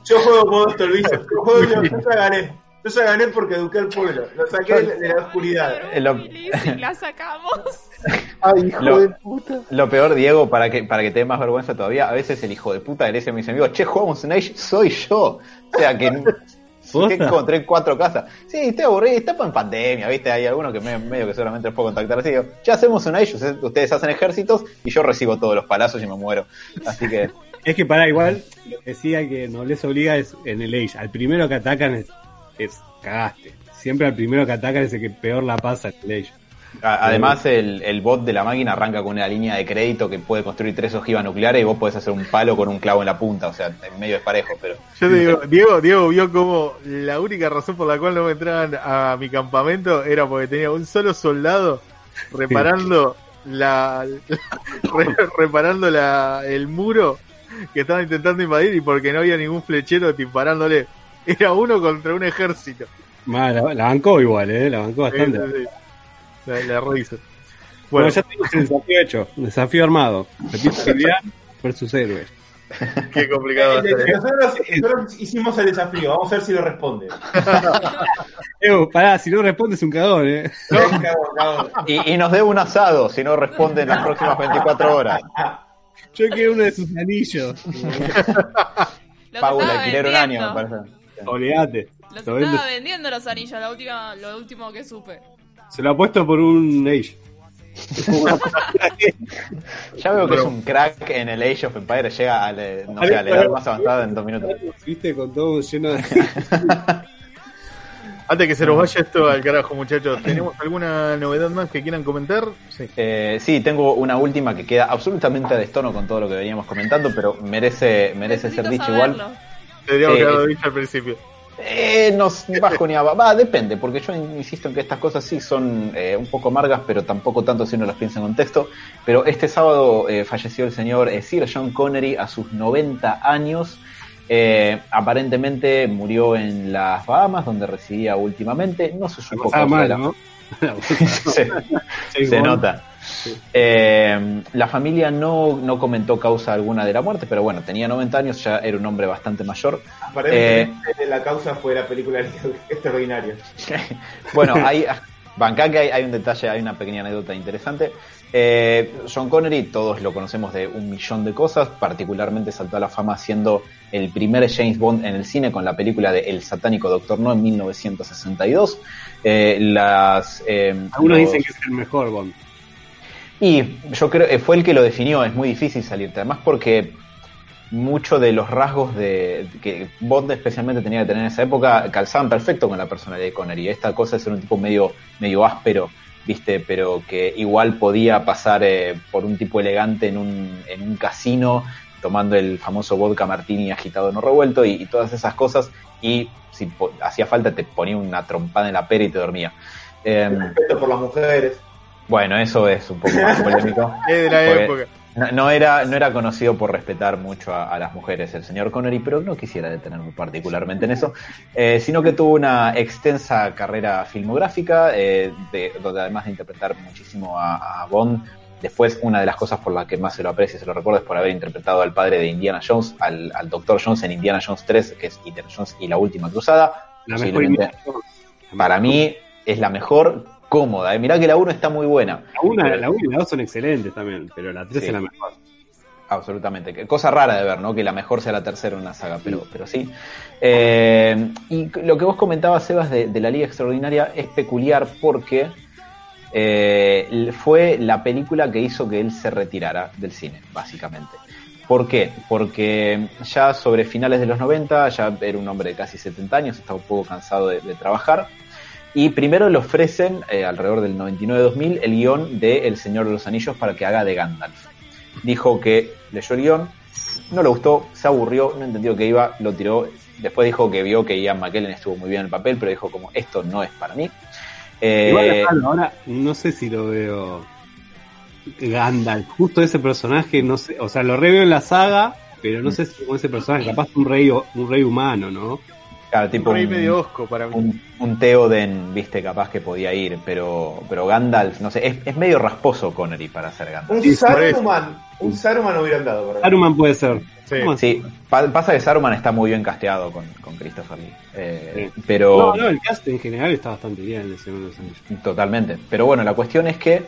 Yo juego modo Stolbizer. [laughs] Yo juego yo, yo ya gané. Yo ya gané porque eduqué al pueblo. Lo saqué de, de la oscuridad. Eh, lo- si la sacamos. [laughs] Ay, hijo Lo- de puta. Lo peor, Diego, para que, para que te dé más vergüenza todavía, a veces el hijo de puta le dice a mis amigos, che, jugamos en Age, soy yo. O sea que, [laughs] que encontré cuatro casas. Sí, estoy aburrido, está en pandemia, ¿viste? Hay algunos que me- medio que seguramente los puedo contactar así. Digo, ya hacemos un Age, ustedes- ustedes hacen ejércitos y yo recibo todos los palazos y me muero. Así que, [laughs] Es que para igual, lo que decía que no les obliga es en el Age. Al primero que atacan es, es cagaste. Siempre al primero que atacan es el que peor la pasa en el Age. Además, el, el bot de la máquina arranca con una línea de crédito que puede construir tres ojivas nucleares y vos podés hacer un palo con un clavo en la punta. O sea, en medio es parejo, pero. Yo te digo, Diego, Diego vio como la única razón por la cual no me entraban a mi campamento era porque tenía un solo soldado reparando la, re- reparando la, el muro que estaban intentando invadir y porque no había ningún flechero disparándole. Era uno contra un ejército. Mal, la, la bancó igual, ¿eh? La bancó bastante. Sí, sí, sí. La, la. Bueno, Bueno, ya tenemos el desafío hecho. Desafío armado. Versus héroes. qué complicado ser. ¿eh? Nosotros, nosotros hicimos el desafío. Vamos a ver si lo responde. [laughs] Evo, pará, si no respondes un cagón, ¿eh? Cagón, cagón. Y, y nos debe un asado si no responde en las próximas 24 horas. [laughs] Yo quiero uno de sus anillos. Los Pago el alquiler un año, me parece. Olvídate. Los Lo estaba vendiendo los anillos, la última, lo último que supe. Se lo apuesto por un Age. [laughs] Ya veo que es un crack en el Age of Empires, llega a la, no sé, a la edad más avanzada en dos minutos. Viste, con todo lleno de. [laughs] Antes que se nos vaya esto al carajo, muchachos, ¿tenemos alguna novedad más que quieran comentar? Sí. Eh, sí, tengo una última que queda absolutamente a destono con todo lo que veníamos comentando, pero merece, merece ser dicho igual. Tendríamos Sí. que haberlo dicho al principio. Eh, no s- bajo ni abajo. Va, depende, porque yo insisto en que estas cosas sí son eh, un poco amargas, pero tampoco tanto si uno las piensa en contexto. Pero este sábado eh, falleció el señor eh, Sir John Connery a sus 90 años. Eh, aparentemente murió en las Bahamas, donde residía últimamente. No se supo de mal, ¿no? [laughs] [laughs] se, se nota. Eh, la familia no, no comentó causa alguna de la muerte, pero bueno, tenía 90 años, ya era un hombre bastante mayor. Aparentemente la causa fue la película [laughs] extraordinaria. [laughs] Bueno, hay, bancá que hay, hay un detalle, hay una pequeña anécdota interesante. Eh, John Connery, todos lo conocemos de un millón de cosas, particularmente saltó a la fama siendo el primer James Bond en el cine con la película de El satánico Doctor No en 1962. Eh, las, eh, Algunos los- dicen que es el mejor Bond. Y yo creo que fue el que lo definió, es muy difícil salirte, además porque muchos de los rasgos de que Bond especialmente tenía que tener en esa época calzaban perfecto con la personalidad de Connery. Esta cosa de ser un tipo medio, medio áspero, viste, pero que igual podía pasar eh, por un tipo elegante en un, en un casino tomando el famoso vodka martini agitado no revuelto y, todas esas cosas y si hacía falta te ponía una trompada en la pera y te dormía. Respeto por las mujeres. Bueno, eso es un poco más [laughs] polémico. Es de la época. No, no era, no era conocido por respetar mucho a, a las mujeres el señor Connery, pero no quisiera detenerme particularmente en eso, eh, sino que tuvo una extensa carrera filmográfica, eh, de- donde además de interpretar muchísimo a, a Bond, después una de las cosas por las que más se lo aprecia y se lo recuerda es por haber interpretado al padre de Indiana Jones, al, al Dr. Jones en Indiana Jones 3, que es Indiana Jones y la última cruzada. La para mí es la mejor cómoda. eh. Mirá que la 1 está muy buena. La una, la una y la dos son excelentes también, pero la tres Sí. es la mejor. Absolutamente. Cosa rara de ver, ¿no? Que la mejor sea la tercera en una saga, pero, pero sí. Eh, y lo que vos comentabas, Sebas, de, de la Liga Extraordinaria es peculiar porque eh, fue la película que hizo que él se retirara del cine, básicamente. ¿Por qué? Porque ya sobre finales de los 90, ya era un hombre de casi 70 años, estaba un poco cansado de, de trabajar. Y primero le ofrecen, eh, alrededor del 99-2000, el guion de El Señor de los Anillos para que haga de Gandalf dijo que leyó el guion, no le gustó, se aburrió, no entendió que iba, lo tiró. Después dijo que vio que Ian McKellen estuvo muy bien en el papel, pero dijo como esto no es para mí. Eh, ahora no sé si lo veo Gandalf, justo ese personaje, no sé, o sea, lo reveo en la saga, pero no sé si con ese personaje, capaz un rey, un rey humano, ¿no? Claro, tipo Por ahí un, medio osco para mí. un, un Theoden, viste, capaz que podía ir, pero, pero Gandalf, no sé, es, es medio rasposo Connery para ser Gandalf. Un Sí, Saruman, un Saruman hubieran dado para mí. Saruman puede ser. Sí. ¿Cómo Sí, pa- pasa que Saruman está muy bien casteado con, con Christopher Lee. Eh, Sí. Pero No, no, el cast en general está bastante bien en el los Anillos. Totalmente. Pero bueno, la cuestión es que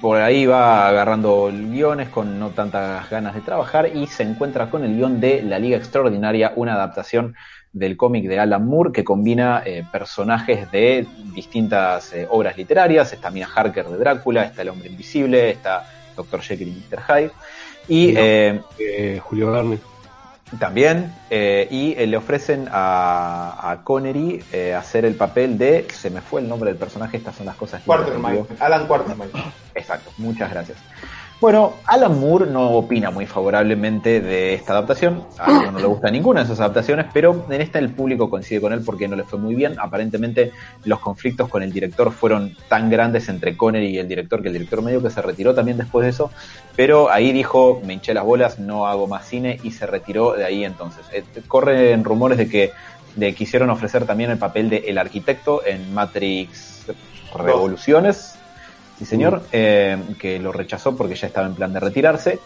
por ahí va agarrando guiones con no tantas ganas de trabajar y se encuentra con el guion de La Liga Extraordinaria, una adaptación del cómic de Alan Moore que combina eh, personajes de distintas eh, obras literarias. Está Mina Harker de Drácula, está El Hombre Invisible, está Dr. Jekyll y Mr. Hyde. Y No. eh, Eh, Julio Verne. también, eh, y eh, le ofrecen a, a Connery eh, hacer el papel de, se me fue el nombre del personaje, estas son las cosas que Quartermain, Alan Quartermain. Exacto, muchas gracias. Bueno, Alan Moore no opina muy favorablemente de esta adaptación. A él no le gusta ninguna de esas adaptaciones, pero en esta el público coincide con él porque no le fue muy bien. Aparentemente los conflictos con el director fueron tan grandes entre Connery y el director que el director medio que se retiró también después de eso. Pero ahí dijo, me hinché las bolas, no hago más cine y se retiró de ahí entonces. Eh, corren rumores de que de quisieron ofrecer también el papel de El Arquitecto en Matrix Revoluciones. Sí, señor, eh, que lo rechazó porque ya estaba en plan de retirarse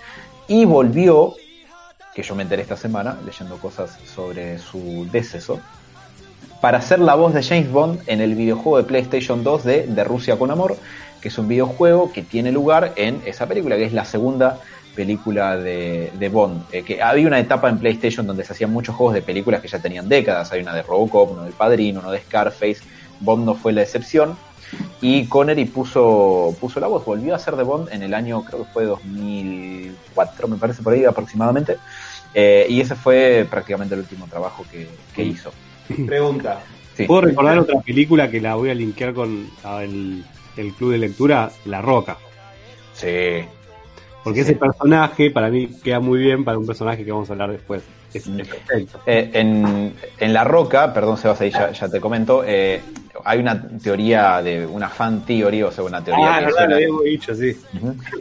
y volvió, que yo me enteré esta semana leyendo cosas sobre su deceso, para hacer la voz de James Bond en el videojuego de PlayStation 2 de De Rusia con Amor, que es un videojuego que tiene lugar en esa película, que es la segunda película de, de Bond. Eh, que había una etapa en PlayStation donde se hacían muchos juegos de películas que ya tenían décadas. Hay una de Robocop, uno del Padrino, uno de Scarface. Bond no fue la excepción. Y Connery puso, puso la voz, volvió a ser de Bond en el año, creo que fue 2004, me parece por ahí aproximadamente. Eh, y ese fue prácticamente el último trabajo que, que hizo. Pregunta. Sí. ¿Puedo recordar otra película que la voy a linkear con ah, el, el club de lectura? La Roca. Sí. Porque Sí, ese personaje para mí queda muy bien para un personaje que vamos a hablar después. Mm. perfecto. Eh, en, en La Roca, perdón Sebas, ahí ya, ya te comento, eh, hay una teoría de una fan theory, o sea, una teoría Ah, que, suena, lo habíamos dicho, sí.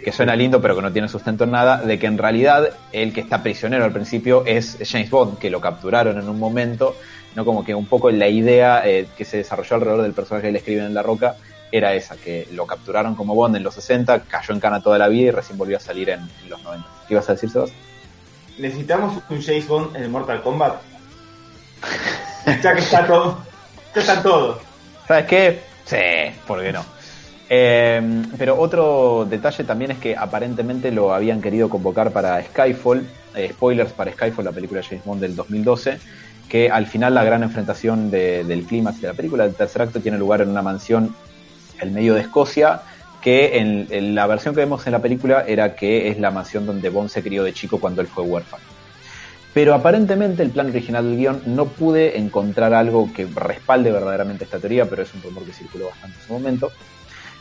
Que suena lindo pero que no tiene sustento en nada, de que en realidad el que está prisionero al principio es James Bond, que lo capturaron en un momento, no como que un poco la idea eh, que se desarrolló alrededor del personaje que le escriben en La Roca era esa, que lo capturaron como Bond en los 60, cayó en cana toda la vida y recién volvió a salir en, en los 90. ¿Qué ibas a decir, Sebas? ¿Necesitamos un James Bond en el Mortal Kombat? ya que está todo. Ya están. ¿Sabes qué? Sí, ¿por qué no? Eh, pero otro detalle también es que aparentemente lo habían querido convocar para Skyfall, eh, spoilers para Skyfall, la película James Bond del 2012, que al final la gran enfrentación de- del clímax de la película, del tercer acto, tiene lugar en una mansión en medio de Escocia, que en, la versión que vemos en la película era que es la mansión donde Bond se crió de chico cuando él fue huérfano. Pero aparentemente el plan original del guion no pude encontrar algo que respalde verdaderamente esta teoría, pero es un rumor que circuló bastante en su momento.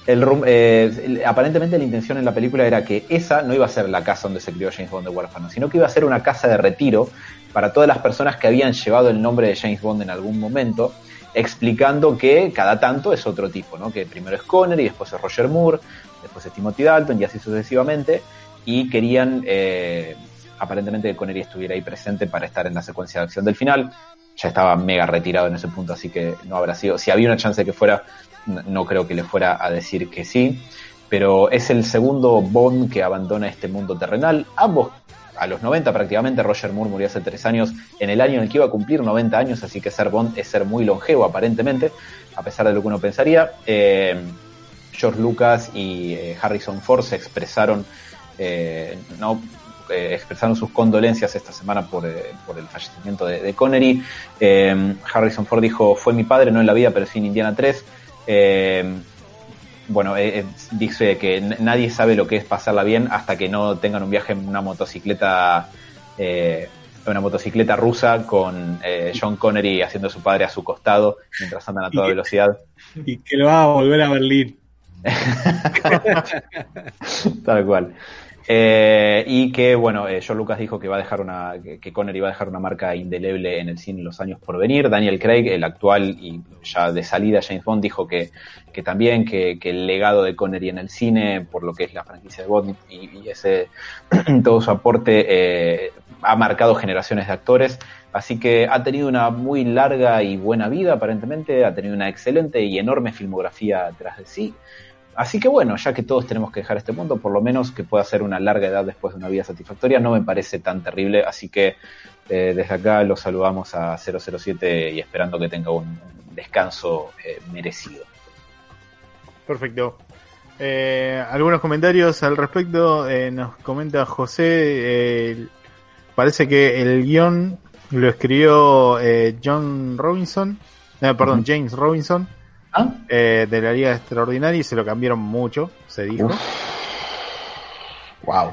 El eh, aparentemente la intención en la película era que esa no iba a ser la casa donde se crió James Bond de huérfano, sino que iba a ser una casa de retiro para todas las personas que habían llevado el nombre de James Bond en algún momento, explicando que cada tanto es otro tipo, ¿no? que primero es Connery, después es Roger Moore, después es Timothy Dalton y así sucesivamente. y querían eh, aparentemente que Connery estuviera ahí presente para estar en la secuencia de acción del final. Ya estaba mega retirado en ese punto, así que no habrá sido. Si había una chance de que fuera, no, creo que le fuera a decir que sí. Pero es el segundo Bond que abandona este mundo terrenal. Ambos a los 90 prácticamente. Roger Moore murió hace tres años, en el año en el que iba a cumplir 90 años, así que ser Bond es ser muy longevo aparentemente, a pesar de lo que uno pensaría. Eh, George Lucas y eh, Harrison Ford se expresaron, eh, no, expresaron sus condolencias esta semana por, por el fallecimiento de, Connery. Harrison Ford dijo, fue mi padre, no en la vida, pero sí en Indiana 3. Eh, bueno, eh, eh, dice que nadie sabe lo que es pasarla bien hasta que no tengan un viaje en una motocicleta, eh, una motocicleta rusa con eh, John Connery haciendo a su padre a su costado mientras andan a toda Y que- velocidad. Y que lo va a volver a Berlín. [laughs] Tal cual. Eh, y que, bueno, eh, John Lucas dijo que va a dejar una, que, Connery va a dejar una marca indeleble en el cine en los años por venir. Daniel Craig, el actual y ya de salida James Bond, dijo que, que también que, que el legado de Connery en el cine, por lo que es la franquicia de Bond y, y ese [clears throat] todo su aporte, eh, ha marcado generaciones de actores. Así que ha tenido una muy larga y buena vida, aparentemente, ha tenido una excelente y enorme filmografía tras de sí. Así que bueno, ya que todos tenemos que dejar este mundo, por lo menos que pueda ser una larga edad después de una vida satisfactoria, no me parece tan terrible. Así que eh, desde acá los saludamos a 007 y esperando que tenga un, descanso eh, merecido. Perfecto. Eh, algunos comentarios al respecto. Eh, nos comenta José. parece que el guion lo escribió John Robinson. perdón. James Robinson. ¿Ah? eh, de la Liga Extraordinaria y se lo cambiaron mucho, se dijo. Wow.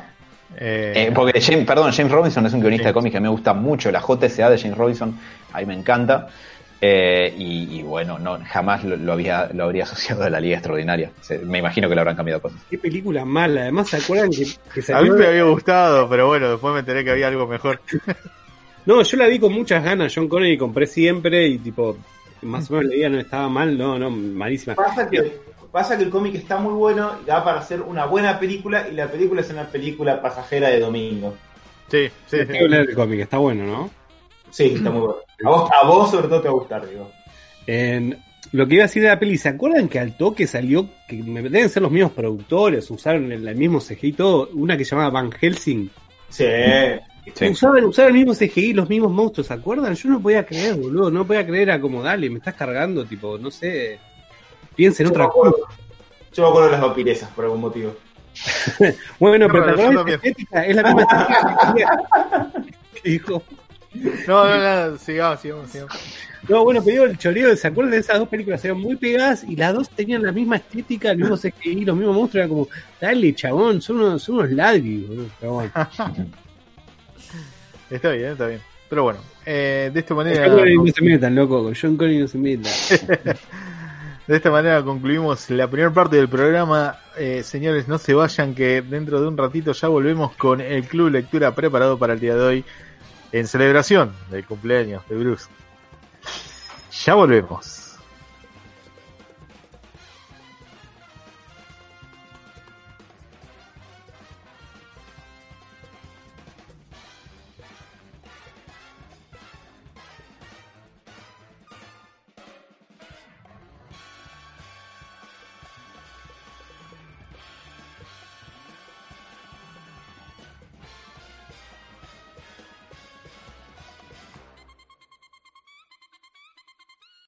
Eh, Eh, porque James, perdón, James Robinson es un guionista de cómics que me gusta mucho. La JSA de James Robinson, ahí me encanta. Eh, y, y bueno, no, jamás lo, lo había, lo habría asociado a la Liga Extraordinaria. Se- me imagino que le habrán cambiado cosas. Qué película mala. Además, ¿se acuerdan que, que a mí salió? me había gustado, pero bueno, después me enteré que había algo mejor. [laughs] No, yo la vi con muchas ganas. John Connery compré siempre y tipo, más o menos leía, no estaba mal, no, no, malísima. Pasa que, pasa que el cómic está muy bueno da para hacer una buena película y la película es una película pasajera de domingo. Sí, sí, sí. el cómic, está bueno, ¿no? Sí, está muy bueno. A vos, a vos sobre todo te va a gustar, digo. En- lo que iba a decir de la peli, ¿se acuerdan que al toque salió, que me- deben ser los mismos productores, usaron el, el mismo CGI y todo, una que se llamaba Van Helsing? Sí. Sí. Usaban, usaban el mismo CGI, los mismos monstruos, ¿se acuerdan? Yo no podía creer, boludo, no podía creer, era como, dale, me estás cargando, tipo, no sé, piensa en Yo otra cosa. yo me acuerdo de las vampiresas por algún motivo. [laughs] Bueno, pero ¿te Yo acordás de también. esa estética? Es la misma estética que [laughs] dijo. No, no, no, sigamos, sigamos, sigamos. No, bueno, pero digo, el choreo, ¿se acuerdan de esas dos películas? Eran muy pegadas y las dos tenían la misma estética, el mismo CGI, los mismos monstruos, era como, dale, chabón, son unos, son unos ladris, boludo. [laughs] Está bien, está bien. Pero bueno, eh, de esta manera. John Connery no se metan, loco, con John Connery no se metan. [laughs] De esta manera concluimos la primera parte del programa. Eh, señores, no se vayan que dentro de un ratito ya volvemos con el Club Lectura preparado para el día de hoy en celebración del cumpleaños de Bruce. Ya volvemos.